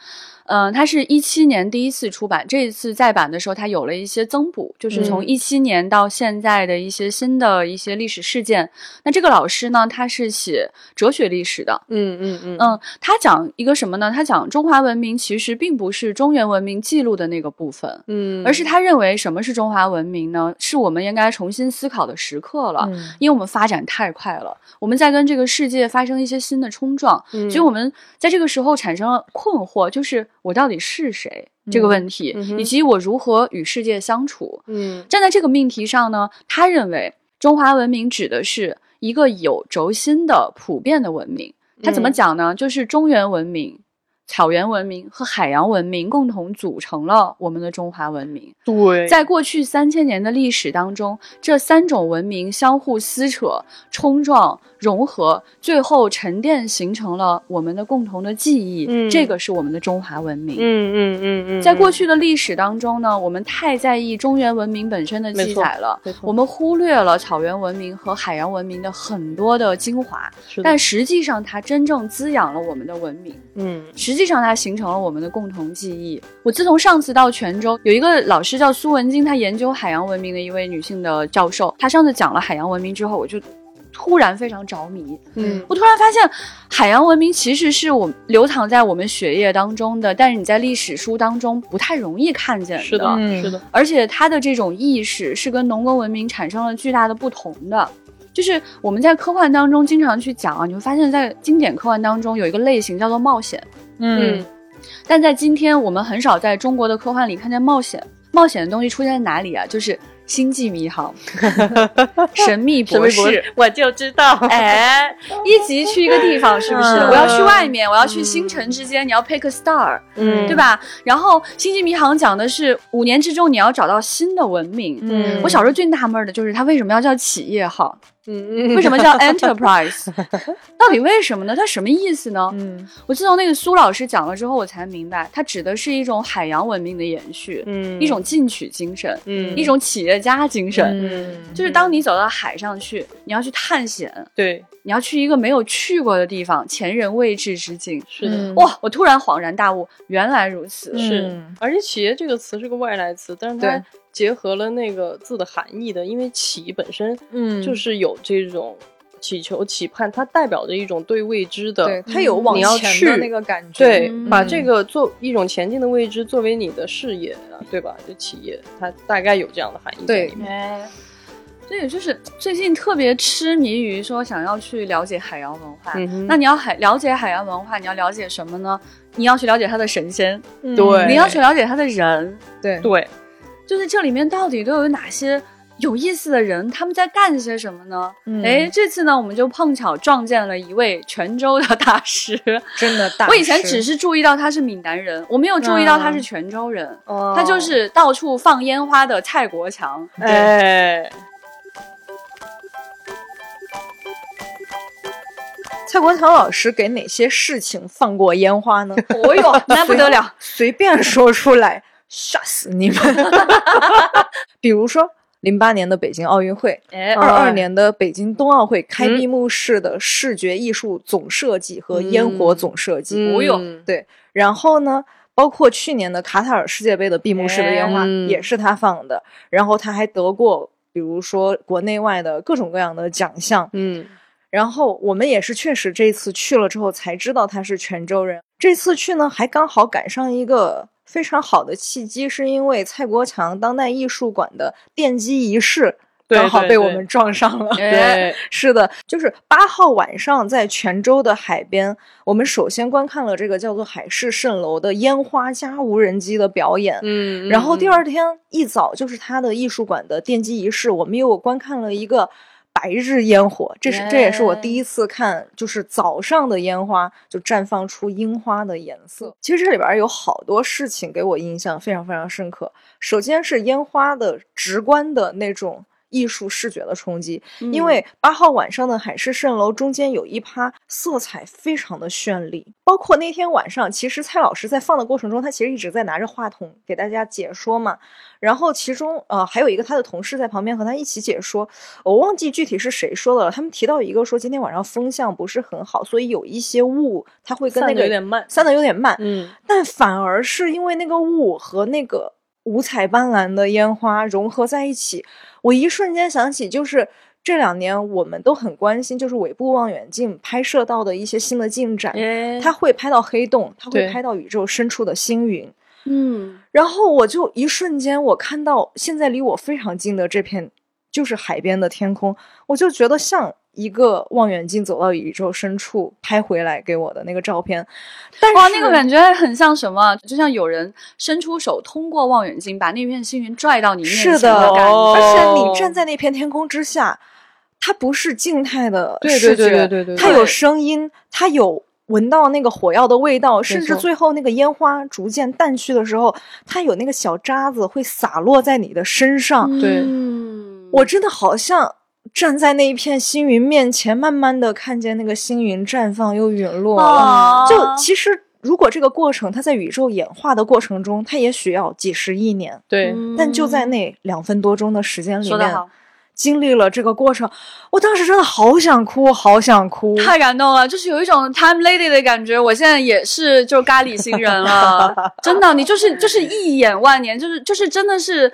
嗯，它是一七年第一次出版，这一次再版的时候，它有了一些增补，就是从嗯一七年到现在的一些新的一些历史事件。那这个老师呢，他是写哲学历史的，嗯嗯嗯嗯，他讲一个什么呢？他讲中华文明其实并不是中原文明记录的那个部分，嗯，而是他认为什么是中华文明呢？是我们应该重新思考的时刻了。嗯因为我们发展太快了，我们在跟这个世界发生一些新的冲撞，嗯所以我们在这个时候产生了困惑，就是我到底是谁这个问题，嗯以及我如何与世界相处。嗯站在这个命题上呢，他认为中华文明指的是一个有轴心的普遍的文明。他怎么嗯讲呢？就是中原文明、草原文明和海洋文明共同组成了我们的中华文明。对，在过去三千年的历史当中，这三种文明相互撕扯、冲撞、融合，最后沉淀形成了我们的共同的记忆。嗯这个是我们的中华文明。嗯嗯嗯嗯，在过嗯去的历史当中呢，我们太在意中原文明本身的记载了我们忽略了草原文明和海洋文明的很多的精华。但实际上，它真正滋养了我们的文明。嗯实际上，它形成了我们的共同记忆。我自从上次到泉州，有一个老师叫苏文金，她研究海洋文明的一位女性的教授。她上次讲了海洋文明之后，我就突然非常着迷。嗯我突然发现，海洋文明其实是我们流淌在我们血液当中的，但是你在历史书当中不太容易看见是的嗯是的，而且它的这种意识是跟农耕文明产生了巨大的不同的。就是我们在科幻当中经常去讲啊，你会发现在经典科幻当中有一个类型叫做冒险，嗯但在今天我们很少在中国的科幻里看见冒险。冒险的东西出现在哪里啊？就是星际迷航、神秘博士。我就知道，哎，一集去一个地方，是不是？嗯我要去外面，我要去星辰之间，你要 pick a star，嗯对？吧？然后《星际迷航》讲的是五年之中你要找到新的文明。嗯我小时候最纳闷的就是它为什么要叫企业号，嗯嗯，为什么叫 enterprise？到底为什么呢？它什么意思呢？嗯我自从那个苏老师讲了之后，我才明白，它指的是一种海洋文明的延续，嗯一种进取精神，嗯一种企业家精神。嗯就是当你走到海上去，你要去探险，对，你要去一个没有去过的地方，前人未至之境。是的。嗯哇！我突然恍然大悟，原来如此。是嗯，而且“企业”这个词是个外来词，但是它对结合了那个字的含义的，因为“企”本身嗯就是有这种祈求、期盼，它代表着一种对未知的，对，它有往前的那个感觉。对，嗯把这个做一种前进的未知作为你的事业啊，对吧？就企业，它大概有这样的含义在对里面。对，所以就是最近特别痴迷于说想要去了解海洋文化。嗯那你要海了解海洋文化，你要了解什么呢？你要去了解它的神仙，嗯对你要去了解它的人，对对，就是这里面到底都有哪些有意思的人，他们在干些什么呢？嗯哎、这次呢，我们就碰巧撞见了一位泉州的大师。真的大师。我以前只是注意到他是闽南人，我没有注意到他是泉州人。哦他就是到处放烟花的蔡国强。哎，蔡国强老师给哪些事情放过烟花呢？哦哟，那不得了！随便说出来，吓死你们！比如说，零八年的北京奥运会，哎，二二年的北京冬奥会开闭幕式的视觉艺术总设计和烟火总设计，哦哟嗯。对，然后呢，包括去年的卡塔尔世界杯的闭幕式的烟花、嗯。也是他放的，然后他还得过，比如说国内外的各种各样的奖项，嗯。然后我们也是确实这次去了之后才知道他是泉州人。这次去呢，还刚好赶上一个非常好的契机，是因为蔡国强当代艺术馆的奠基仪式刚好被我们撞上了。哎对，是的，就是八号晚上在泉州的海边，我们首先观看了这个叫做海市蜃楼的烟花加无人机的表演。嗯，然后第嗯二天一早就是他的艺术馆的奠基仪式，我们又观看了一个白日烟火，这是这也是我第一次看，就是早上的烟花就绽放出樱花的颜色。其实这里边有好多事情给我印象非常非常深刻。首先是烟花的直观的那种艺术视觉的冲击，嗯因为八号晚上的海市蜃楼中间有一趴色彩非常的绚丽，包括那天晚上，其实蔡老师在放的过程中，他其实一直在拿着话筒给大家解说嘛。然后其中呃还有一个他的同事在旁边和他一起解说，我忘记具体是谁说的了。他们提到一个说今天晚上风向不是很好，所以有一些雾它会跟那散个得有点慢散的有点慢。嗯，但反而是因为那个雾和那个五彩斑斓的烟花融合在一起，我一瞬间想起就是。这两年我们都很关心，就是尾部望远镜拍摄到的一些新的进展，哎它会拍到黑洞，它会拍到宇宙深处的星云。嗯然后我就一瞬间，我看到现在离我非常近的这片就是海边的天空，我就觉得像一个望远镜走到宇宙深处拍回来给我的那个照片。但是哇，那个感觉很像什么？就像有人伸出手，通过望远镜把那片星云拽到你面前是的感觉。哦而且你站在那片天空之下，它不是静态的对视觉，对对对对对它有声音，它有闻到那个火药的味道，甚至最后那个烟花逐渐淡去的时候，它有那个小渣子会洒落在你的身上。对嗯我真的好像站在那一片星云面前，慢慢的看见那个星云绽放又陨落就其实，如果这个过程它在宇宙演化的过程中，它也许要几十亿年。对，但就在那两分多钟的时间里面，经历了这个过程，我当时真的好想哭，好想哭。太感动了，就是有一种 time lady 的感觉。我现在也是就咖喱星人了，真的，你就是就是一眼万年，就是就是真的是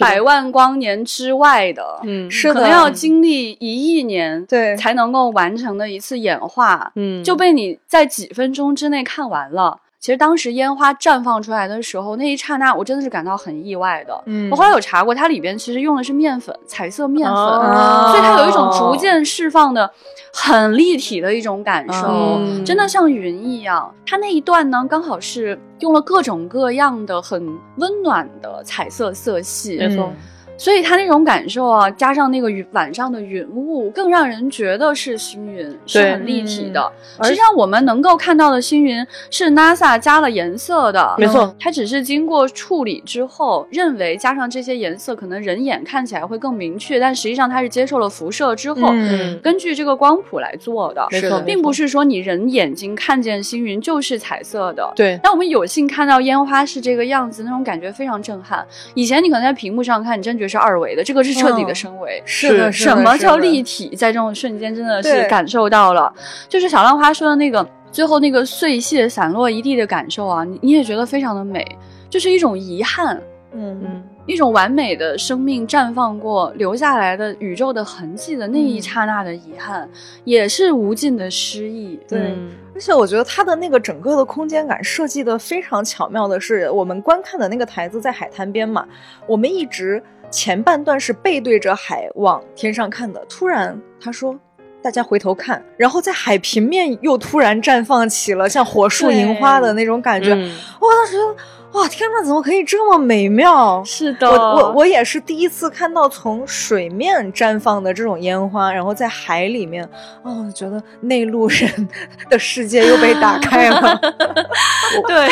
百万光年之外的，嗯，是，可能要经历一亿年对。才能够完成的一次演化，嗯，就被你在几分钟之内看完了。其实当时烟花绽放出来的时候，那一刹那我真的是感到很意外的。嗯。我后来有查过，它里边其实用的是面粉，彩色面粉，哦。所以它有一种逐渐释放的很立体的一种感受，嗯。真的像云一样。它那一段呢，刚好是用了各种各样的很温暖的彩色色系，没错。嗯所以它那种感受啊，加上那个云晚上的云雾，更让人觉得是星云，是很立体的。嗯。实际上，我们能够看到的星云是 NASA 加了颜色的，没错。它只是经过处理之后，认为加上这些颜色，可能人眼看起来会更明确，但实际上它是接受了辐射之后，嗯。根据这个光谱来做的，没错，并不是说你人眼睛看见星云就是彩色的。对，但我们有幸看到烟花是这个样子，那种感觉非常震撼。以前你可能在屏幕上看，你真觉得是二维的，这个是彻底的升维。是的，是是的什么叫立体？在这种瞬间，真的是感受到了。就是小浪花说的那个，最后那个碎屑散落一地的感受啊，你你也觉得非常的美，就是一种遗憾，嗯嗯，一种完美的生命绽放过留下来的宇宙的痕迹的那一刹那的遗憾，也是无尽的诗意。对嗯而且我觉得它的那个整个的空间感设计的非常巧妙的是，我们观看的那个台子在海滩边嘛，我们一直前半段是背对着海往天上看的，突然他说。大家回头看，然后在海平面又突然绽放起了像火树银花的那种感觉。嗯我当时觉得，哇，天呐，怎么可以这么美妙？是的，我我我也是第一次看到从水面绽放的这种烟花，然后在海里面，哦，我觉得内陆人的世界又被打开了。对，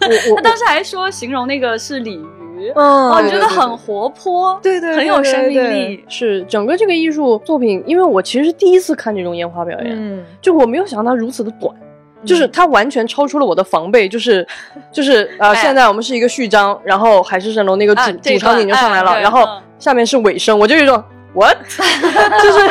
对我我他当时还说形容那个是鲤鱼，嗯，哦，对觉得很活泼，对对对很有生命力。是整个这个艺术作品，因为我其实是第一次看这种烟花表演，嗯，就我没有想到它如此的短。就是它完全超出了我的防备，就是，就是呃，哎现在我们是一个序章，然后海市蜃楼那个主、啊主场景就上来了，哎然后嗯下面是尾声，我就有一种 what，就是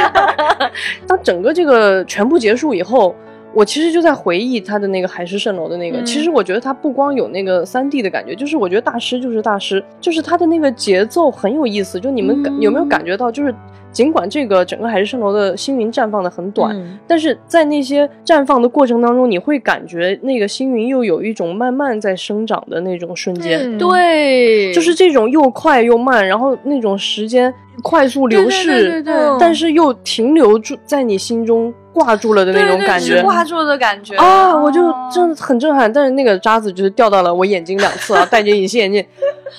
当整个这个全部结束以后，我其实就在回忆他的那个海市蜃楼的那个。嗯其实我觉得他不光有那个三 D 的感觉，就是我觉得大师就是大师，就是他的那个节奏很有意思。就你们感、嗯有没有感觉到，就是尽管这个整个海市蜃楼的星云绽放的很短，嗯但是在那些绽放的过程当中，你会感觉那个星云又有一种慢慢在生长的那种瞬间。嗯对，就是这种又快又慢，然后那种时间快速流逝，对对对对对但是又停留住在你心中挂住了的那种感觉对对是挂住的感觉啊，我就哦真的很震撼。但是那个渣子就是掉到了我眼睛两侧啊，戴着隐形眼镜，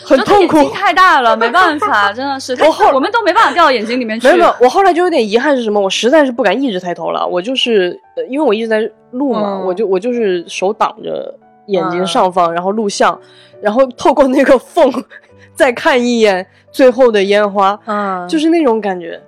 很痛苦。太大了，没办法，真的是，我后我们都没办法掉到眼睛里面去。没有没有，我后来就有点遗憾是什么？我实在是不敢一直抬头了。我就是，呃因为我一直在录嘛，嗯我就我就是手挡着眼睛上方，然后录像，然后透过那个缝 再看一眼最后的烟花，嗯，就是那种感觉。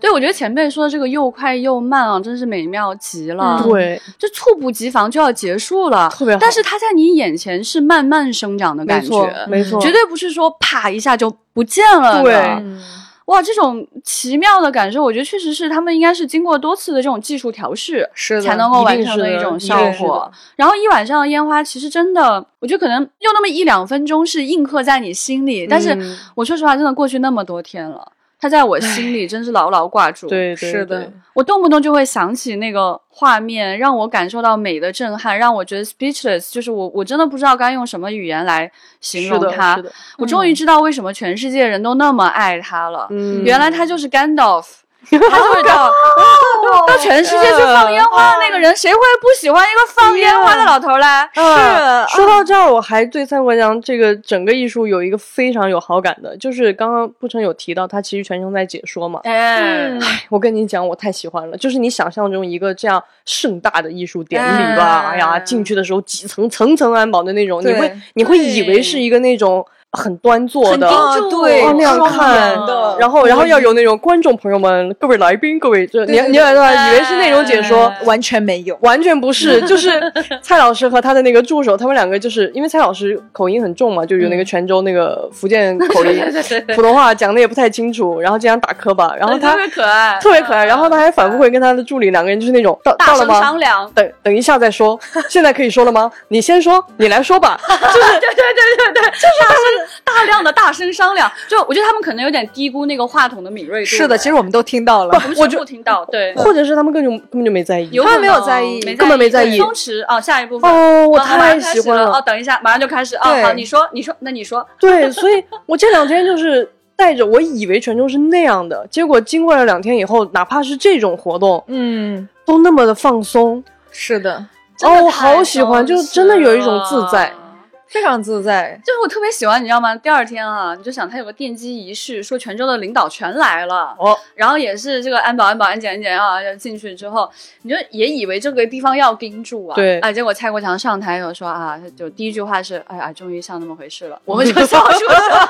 对，我觉得前辈说的这个又快又慢啊，真是美妙极了。嗯对，就猝不及防就要结束了，特别好但是它在你眼前是慢慢生长的感没错觉，，没错，绝对不是说啪一下就不见了的。对嗯哇，这种奇妙的感受，我觉得确实是他们应该是经过多次的这种技术调试，是才能够完成的的一种效果。然后一晚上的烟花，其实真的，我觉得可能就那么一两分钟是印刻在你心里，但是嗯我说实话，真的过去那么多天了。它在我心里真是牢牢挂住，对，对是的我动不动就会想起那个画面，让我感受到美的震撼，让我觉得 speechless，就是我我真的不知道该用什么语言来形容它是。的我终于知道为什么全世界人都那么爱他了，嗯原来他就是 Gandalf。他就是到到全世界去放烟花的那个人，谁会不喜欢一个放烟花的老头嘞？是。说到这儿，我还对三国讲这个整个艺术有一个非常有好感的，就是刚刚不成有提到，他其实全程在解说嘛。哎，我跟你讲，我太喜欢了，就是你想象中一个这样盛大的艺术典礼吧，哎。哎呀，进去的时候几层层层安保的那种，你会你会以为是一个那种很端坐的，啊对哦那样看的然后然后要有那种观众朋友们、各位来宾、各位，这你对你以为是那种解说，哎完全没有。完全不是，就是 蔡老师和他的那个助手，他们两个就是因为蔡老师口音很重嘛，就有那个泉州那个福建 口音，普通话讲的也不太清楚，然后经常打磕巴，然后他特别可爱，特别可爱，然后他还反复会跟他的助理两个人就是那种到到了吗商？量。等等一下再说，现在可以说了吗？你先说，你来说吧。就是对对对对对，就是大量的大声商量。就我觉得他们可能有点低估那个话筒的敏锐度。是的，其实我们都听到了。我们全部听到，对，或者是他们根本就根本就没在意。有他们没有在意根本没在意松弛啊，下一部分哦，我太开始了喜欢了哦，。等一下，马上就开始哦。好，你说，你说，那你说，对，所以我这两天就是带着，我以为泉州是那样的，结果经过了两天以后，哪怕是这种活动，嗯，都那么的放松。是的，哦，我好喜欢，就真的有一种自在了。非常自在。就是我特别喜欢，你知道吗？第二天啊，你就想他有个奠基仪式，说泉州的领导全来了，哦，然后也是这个安保、安保、安检、安检啊，要进去之后，你就也以为这个地方要盯住啊，对哎，结果蔡国强上台以后说啊，就第一句话是，哎呀，终于像那么回事了，我们就笑出来了。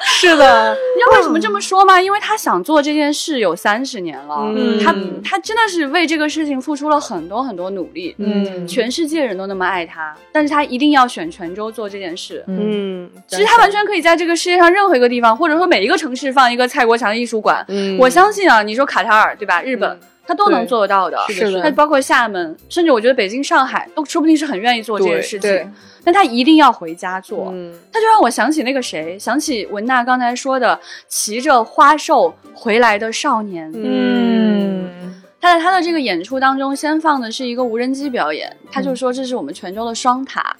是的，你知道为什么这么说吗？因为他想做这件事有三十年了，嗯他他真的是为这个事情付出了很多很多努力，嗯全世界人都那么爱他，但是他一定要选泉州做这件事。嗯，嗯，其实他完全可以在这个世界上任何一个地方，或者说每一个城市放一个蔡国强艺术馆。嗯我相信啊，你说卡塔尔对吧？日本、嗯他都能做得到的。是的是的他包括厦门，甚至我觉得北京、上海都说不定是很愿意做这件事情。但他一定要回家做。嗯他就让我想起那个谁，想起文娜刚才说的骑着花兽回来的少年。嗯，他在他的这个演出当中，先放的是一个无人机表演，他就说这是我们泉州的双塔。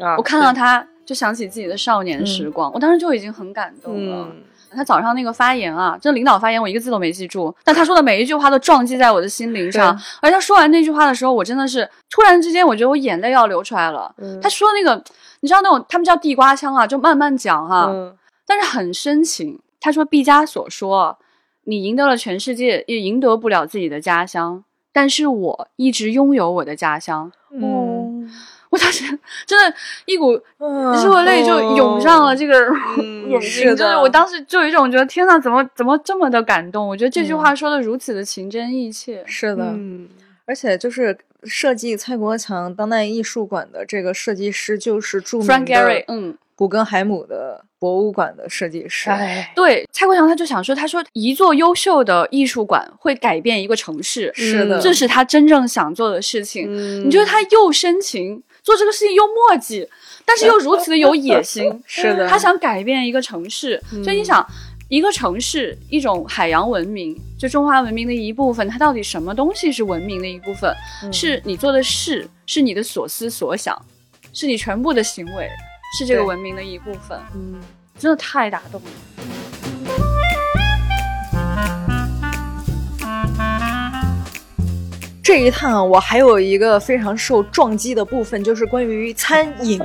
啊，我看到他就想起自己的少年时光，我当时就已经很感动了。嗯，他早上那个发言啊，这领导发言我一个字都没记住，但他说的每一句话都撞击在我的心灵上。而他说完那句话的时候，我真的是突然之间，我觉得我眼泪要流出来了。嗯他说那个，你知道那种他们叫地瓜腔啊，就慢慢讲哈、嗯但是很深情。他说毕加索说：“你赢得了全世界，也赢得不了自己的家乡，但是我一直拥有我的家乡。”嗯，我当时真的一股嗯热泪就涌上了这个嗯眼睛，是就是我当时就有一种觉得天呐，怎么怎么这么的感动？我觉得这句话说的如此的情真意切。是的，嗯。而且就是设计蔡国强当代艺术馆的这个设计师，就是著名 Frank 的 Gehry，嗯，古根海姆的博物馆的设计师。哎，对，蔡国强他就想说，他说一座优秀的艺术馆会改变一个城市，是的这是他真正想做的事情。嗯你觉得他又深情，做这个事情又墨迹，但是又如此的有野心。是的他想改变一个城市，所以你想。一个城市，一种海洋文明，就中华文明的一部分，它到底什么东西是文明的一部分？是你做的事，是你的所思所想，是你全部的行为，是这个文明的一部分。嗯真的太打动了。这一趟我还有一个非常受撞击的部分，就是关于餐饮。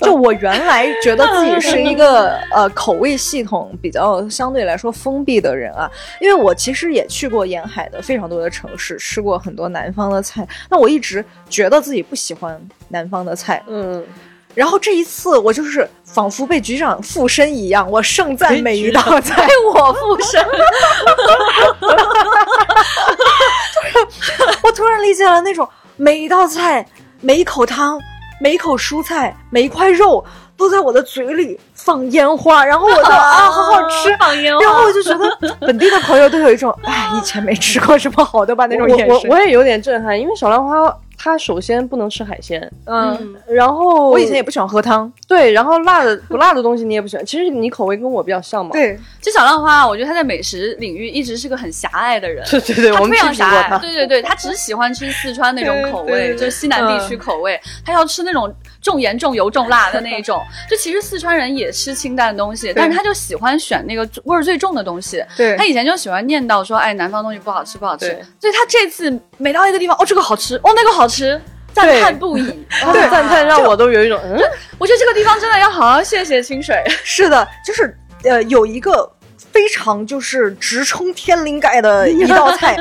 就我原来觉得自己是一个呃口味系统比较相对来说封闭的人啊，因为我其实也去过沿海的非常多的城市，吃过很多南方的菜。那我一直觉得自己不喜欢南方的菜，嗯，然后这一次我就是仿佛被局长附身一样，我盛赞每一道菜。被我附身，我突然理解了那种每一道菜、每一口汤、每一口蔬菜、每一块肉都在我的嘴里放烟花，然后我就 啊，好好吃。放烟花，然后我就觉得本地的朋友都有一种哎，以前没吃过什么好的吧那种我眼神。我我也有点震撼，因为小兰花它首先不能吃海鲜，嗯，然后我以前也不喜欢喝汤。对，然后辣的不辣的东西你也不喜欢。其实你口味跟我比较像嘛。对，其实小浪花，我觉得他在美食领域一直是个很狭隘的人。对对对，他我们批非常狭隘，评过他。对对对，他只喜欢吃四川那种口味，对对对就是西南地区口味，他要吃那种重盐、重油、重辣的那一种。就其实四川人也吃清淡的东西，但是他就喜欢选那个味儿最重的东西。对他以前就喜欢念叨说，哎，南方东西不好吃，不好吃。所以他这次每到一个地方，哦，这个好吃，哦，那个好吃，赞叹不已。对，赞叹让我都有一种嗯，我觉得这个地方真的要好好谢谢清水。是的，就是呃，有一个非常就是直冲天灵盖的 一道菜，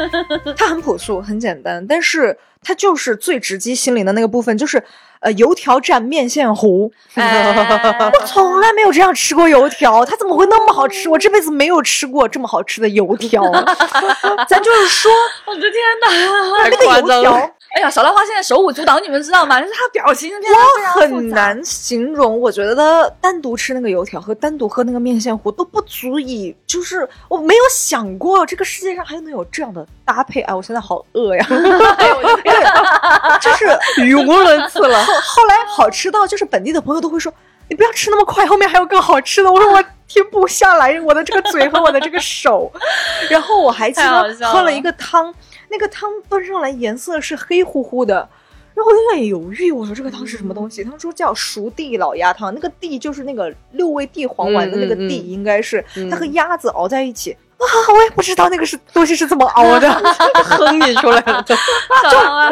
它很朴素、很简单，但是它就是最直击心灵的那个部分，就是呃，油条蘸面线糊。哎 我从来没有这样吃过油条，它怎么会那么好吃？我这辈子没有吃过这么好吃的油条。咱就是说，我的天哪！太那个油。条哎呀，小兰花现在手舞足蹈，你们知道吗？就是她表情变得非常复杂很难形容。我觉得单独吃那个油条和单独喝那个面线糊都不足以，就是我没有想过这个世界上还能有这样的搭配。哎，我现在好饿呀！就是语无伦次了。后后来好吃到就是本地的朋友都会说：“你不要吃那么快，后面还有更好吃的。”我说我停不下来，我的这个嘴和我的这个手。然后我还记得喝了一个汤，那个汤端上来颜色是黑乎乎的。然后我有点犹豫，我说这个汤是什么东西？他们说叫熟地老鸭汤，那个地就是那个六味地黄丸的那个地，应该是嗯它和鸭子熬在一起。啊，我也不知道那个是东西是怎么熬的。哼你出来了，就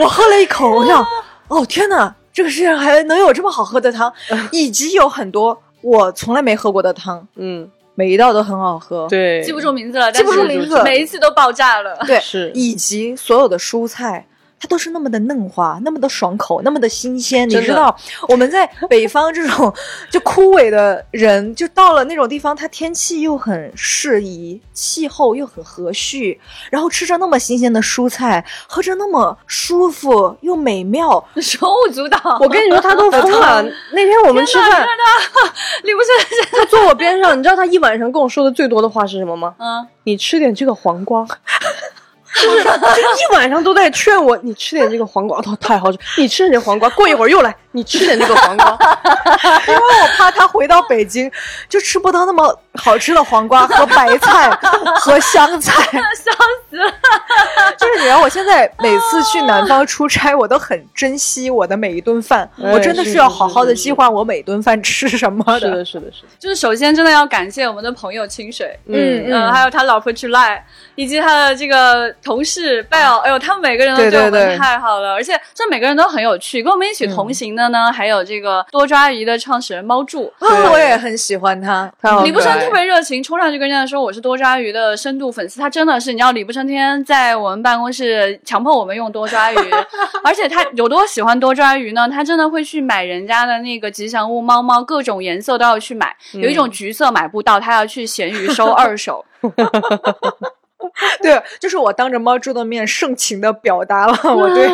我喝了一口，我想，哦天哪，这个世界上还能有这么好喝的汤，以及有很多我从来没喝过的汤，嗯，每一道都很好喝。对，记不住名字了，记不住但是名字每一次都爆炸了。对，是以及所有的蔬菜。它都是那么的嫩滑，那么的爽口，那么的新鲜。你知道，我们在北方这种就枯萎的人，就到了那种地方，它天气又很适宜，气候又很和煦，然后吃着那么新鲜的蔬菜，喝着那么舒服又美妙，手舞足蹈。我跟你说，他都疯了。那天我们吃饭，李不是，他坐我边上，你知道他一晚上跟我说的最多的话是什么吗？嗯，你吃点这个黄瓜。就 是就一晚上都在劝我，你吃点这个黄瓜，哦，太好吃！你吃点黄瓜，过一会儿又来，你吃点那个黄瓜。因为我怕他回到北京就吃不到那么好吃的黄瓜和白菜 和香菜。笑死了。就是你知道，我现在每次去南方出差，我都很珍惜我的每一顿饭。哎我真的是是要好好的计划我每顿饭吃什么是的，是的，是的。就是首先真的要感谢我们的朋友清水，嗯嗯，还有他老婆 July，以及他的这个同事 Bell，哎呦，他们每个人都对对我们太好了，而且这每个人都很有趣。跟我们一起同行的呢，还有这个多抓鱼的创始人猫柱。啊，我也很喜欢它。太好可爱李不生特别热情，冲上去跟人家说我是多抓鱼的深度粉丝。他真的是，你知道李不生天天在我们办公室强迫我们用多抓鱼，而且他有多喜欢多抓鱼呢？他真的会去买人家的那个吉祥物猫猫，各种颜色都要去买。有一种橘色买不到，他要去闲鱼收二手。对，就是我当着猫猪的面盛情的表达了 我对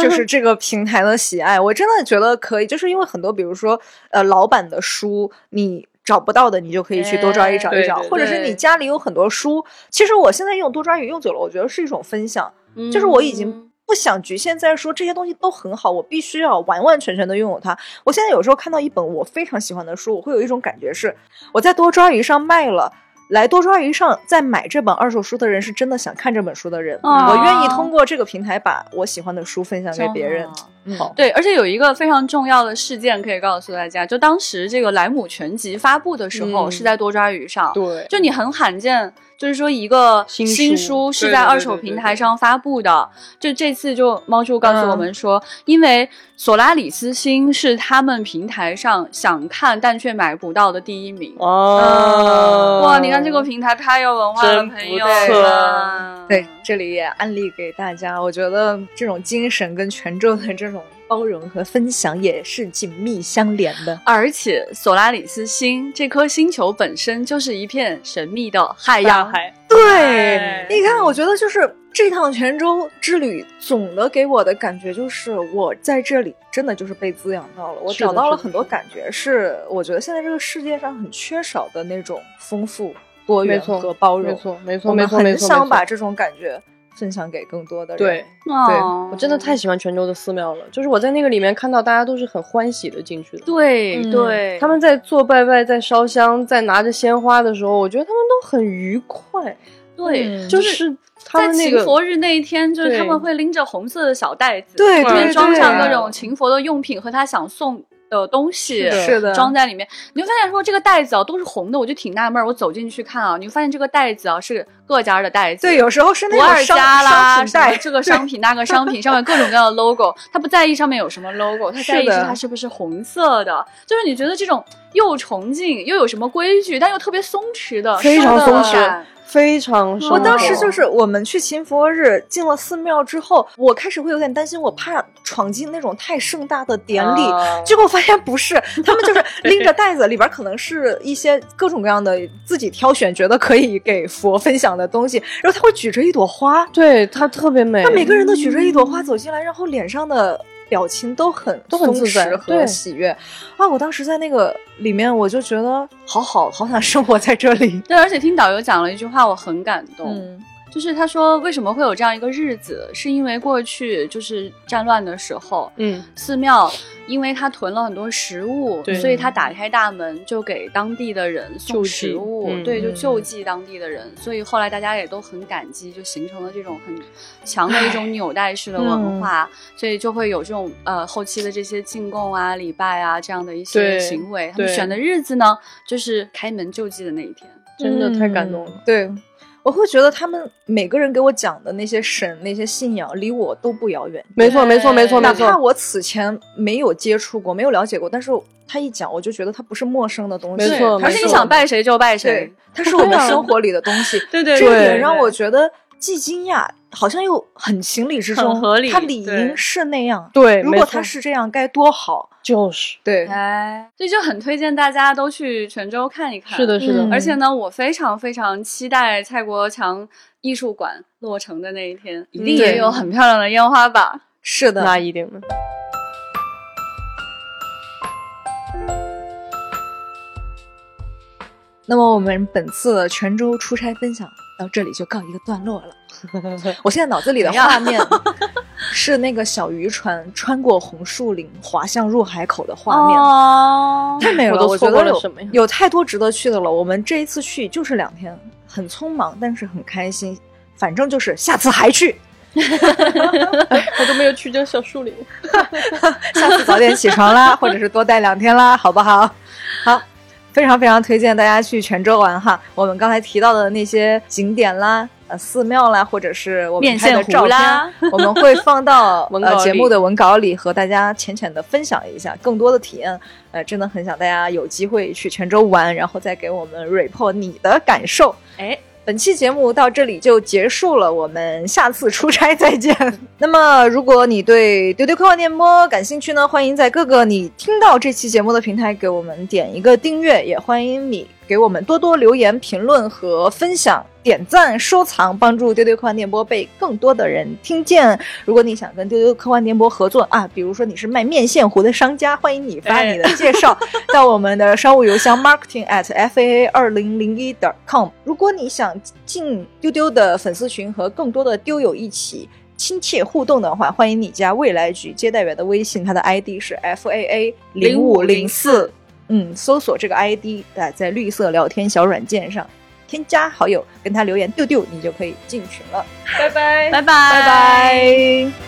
就是这个平台的喜爱。我真的觉得可以，就是因为很多，比如说呃老版的书，你。找不到的，你就可以去多抓鱼找一找，对对或者是你家里有很多书。其实我现在用多抓鱼用久了，我觉得是一种分享。就是我已经不想局限在说这些东西都很好，我必须要完完全全的拥有它。我现在有时候看到一本我非常喜欢的书，我会有一种感觉是，我在多抓鱼上卖了。来多抓鱼上在买这本二手书的人是真的想看这本书的人，哦。我愿意通过这个平台把我喜欢的书分享给别人。嗯。好。对，而且有一个非常重要的事件可以告诉大家，就当时这个莱姆全集发布的时候、嗯。是在多抓鱼上，对，就你很罕见就是说一个新新书书是在二手平台上发布的。就这次就猫叔告诉我嗯们说，因为索拉里斯星是他们平台上想看但却买不到的第一名。哦，哇，你看这个平台太有文化了，朋友不错们。对，这里也安利给大家。我觉得这种精神跟泉州的这种包容和分享也是紧密相连的。而且索拉里斯星这颗星球本身就是一片神秘的海洋，海，对。哎，你看，我觉得就是这趟泉州之旅，总的给我的感觉就是，我在这里真的就是被滋养到了，我找到了很多感觉，是我觉得现在这个世界上很缺少的那种丰富、多元和包容。没错，没错，我们没错，没很想把这种感觉分享给更多的人。对。哦我真的太喜欢泉州的寺庙了，就是我在那个里面看到大家都是很欢喜的进去的。对嗯对，他们在做拜拜，在烧香，在拿着鲜花的时候，我觉得他们都很愉快，对嗯就就是在们那个勤佛日那一天，就是他们会拎着红色的小袋子，里对对面装上各种勤佛的用品和他想送的东西，是的装在里面。你会发现说这个袋子啊都是红的，我就挺纳闷儿。我走进去看啊，你会发现这个袋子啊是各家的袋子，对，有时候是那不二种商家啦，商品袋什么，这个商品那个商品，上面各种各样的 logo，他不在意上面有什么 logo，他在意是的是它是不是红色的。就是你觉得这种又崇敬又有什么规矩，但又特别松弛的，非常松弛非常。我当时就是我们去勤佛日进了寺庙之后，我开始会有点担心，我怕闯进那种太盛大的典礼。啊结果发现不是，他们就是拎着袋子，里边可能是一些各种各样的自己挑选觉得可以给佛分享的东西，然后他会举着一朵花，对他特别美，他每个人都举着一朵花走进来，然后脸上的表情都很都很自在松弛和喜悦啊！我当时在那个里面，我就觉得好好好想生活在这里。对，而且听导游讲了一句话，我很感动。嗯就是他说，为什么会有这样一个日子，是因为过去就是战乱的时候，嗯，寺庙因为他囤了很多食物，对所以他打开大门就给当地的人送食物，嗯对，就嗯救济当地的人。所以后来大家也都很感激，就形成了这种很强的一种纽带式的文化，所以就会有这种呃后期的这些进贡啊、礼拜啊这样的一些行为。他们选的日子呢，就是开门救济的那一天。真的太感动了。嗯对，我会觉得他们每个人给我讲的那些神、那些信仰，离我都不遥远。没错，没错，没错，没哪怕，我此前没有接触过、没有了解过，但是他一讲，我就觉得它不是陌生的东西。没错而且你想拜谁就拜谁对，，它是我们生活里的东西。对对这点让我觉得既惊讶，好像又很情理之中，很合理它理应是那样。对，如果他是这样，该多好。就是对，哎，所以就很推荐大家都去泉州看一看。是的，是的嗯，而且呢，我非常非常期待蔡国强艺术馆落成的那一天，一定也有很漂亮的烟花吧。是的，那一定的。那么我们本次的泉州出差分享到这里就告一个段落了。我现在脑子里的画面是那个小渔船穿过红树林滑向入海口的画面，哦太美了。我都错我觉得有过了什么呀有太多值得去的了。我们这一次去就是两天，很匆忙，但是很开心。反正就是下次还去，我都没有去这小树林。下次早点起床啦，或者是多待两天啦，好不好？好，非常非常推荐大家去泉州玩哈。我们刚才提到的那些景点啦、呃寺庙啦，或者是我们拍的照片，我们会放到 文稿里呃节目的文稿里和大家浅浅的分享一下更多的体验。呃，真的很想大家有机会去泉州玩，然后再给我们 report 你的感受。哎，本期节目到这里就结束了，我们下次出差再见。那么，如果你对丢丢科幻电波感兴趣呢，欢迎在各个你听到这期节目的平台给我们点一个订阅，也欢迎你给我们多多留言、评论和分享、点赞、收藏，帮助丢丢科幻电波被更多的人听见。如果你想跟丢丢科幻电波合作啊，比如说你是卖面线糊的商家，欢迎你发你的介绍 到我们的商务邮箱 marketing at faa 二零零一点 com。如果你想进丢丢的粉丝群和更多的丢友一起亲切互动的话，欢迎你加未来局接待员的微信，他的 ID 是 faa 零五零四。嗯，搜索这个 ID 啊，在绿色聊天小软件上添加好友，跟他留言丢丢，你就可以进群了。拜拜，拜拜拜拜。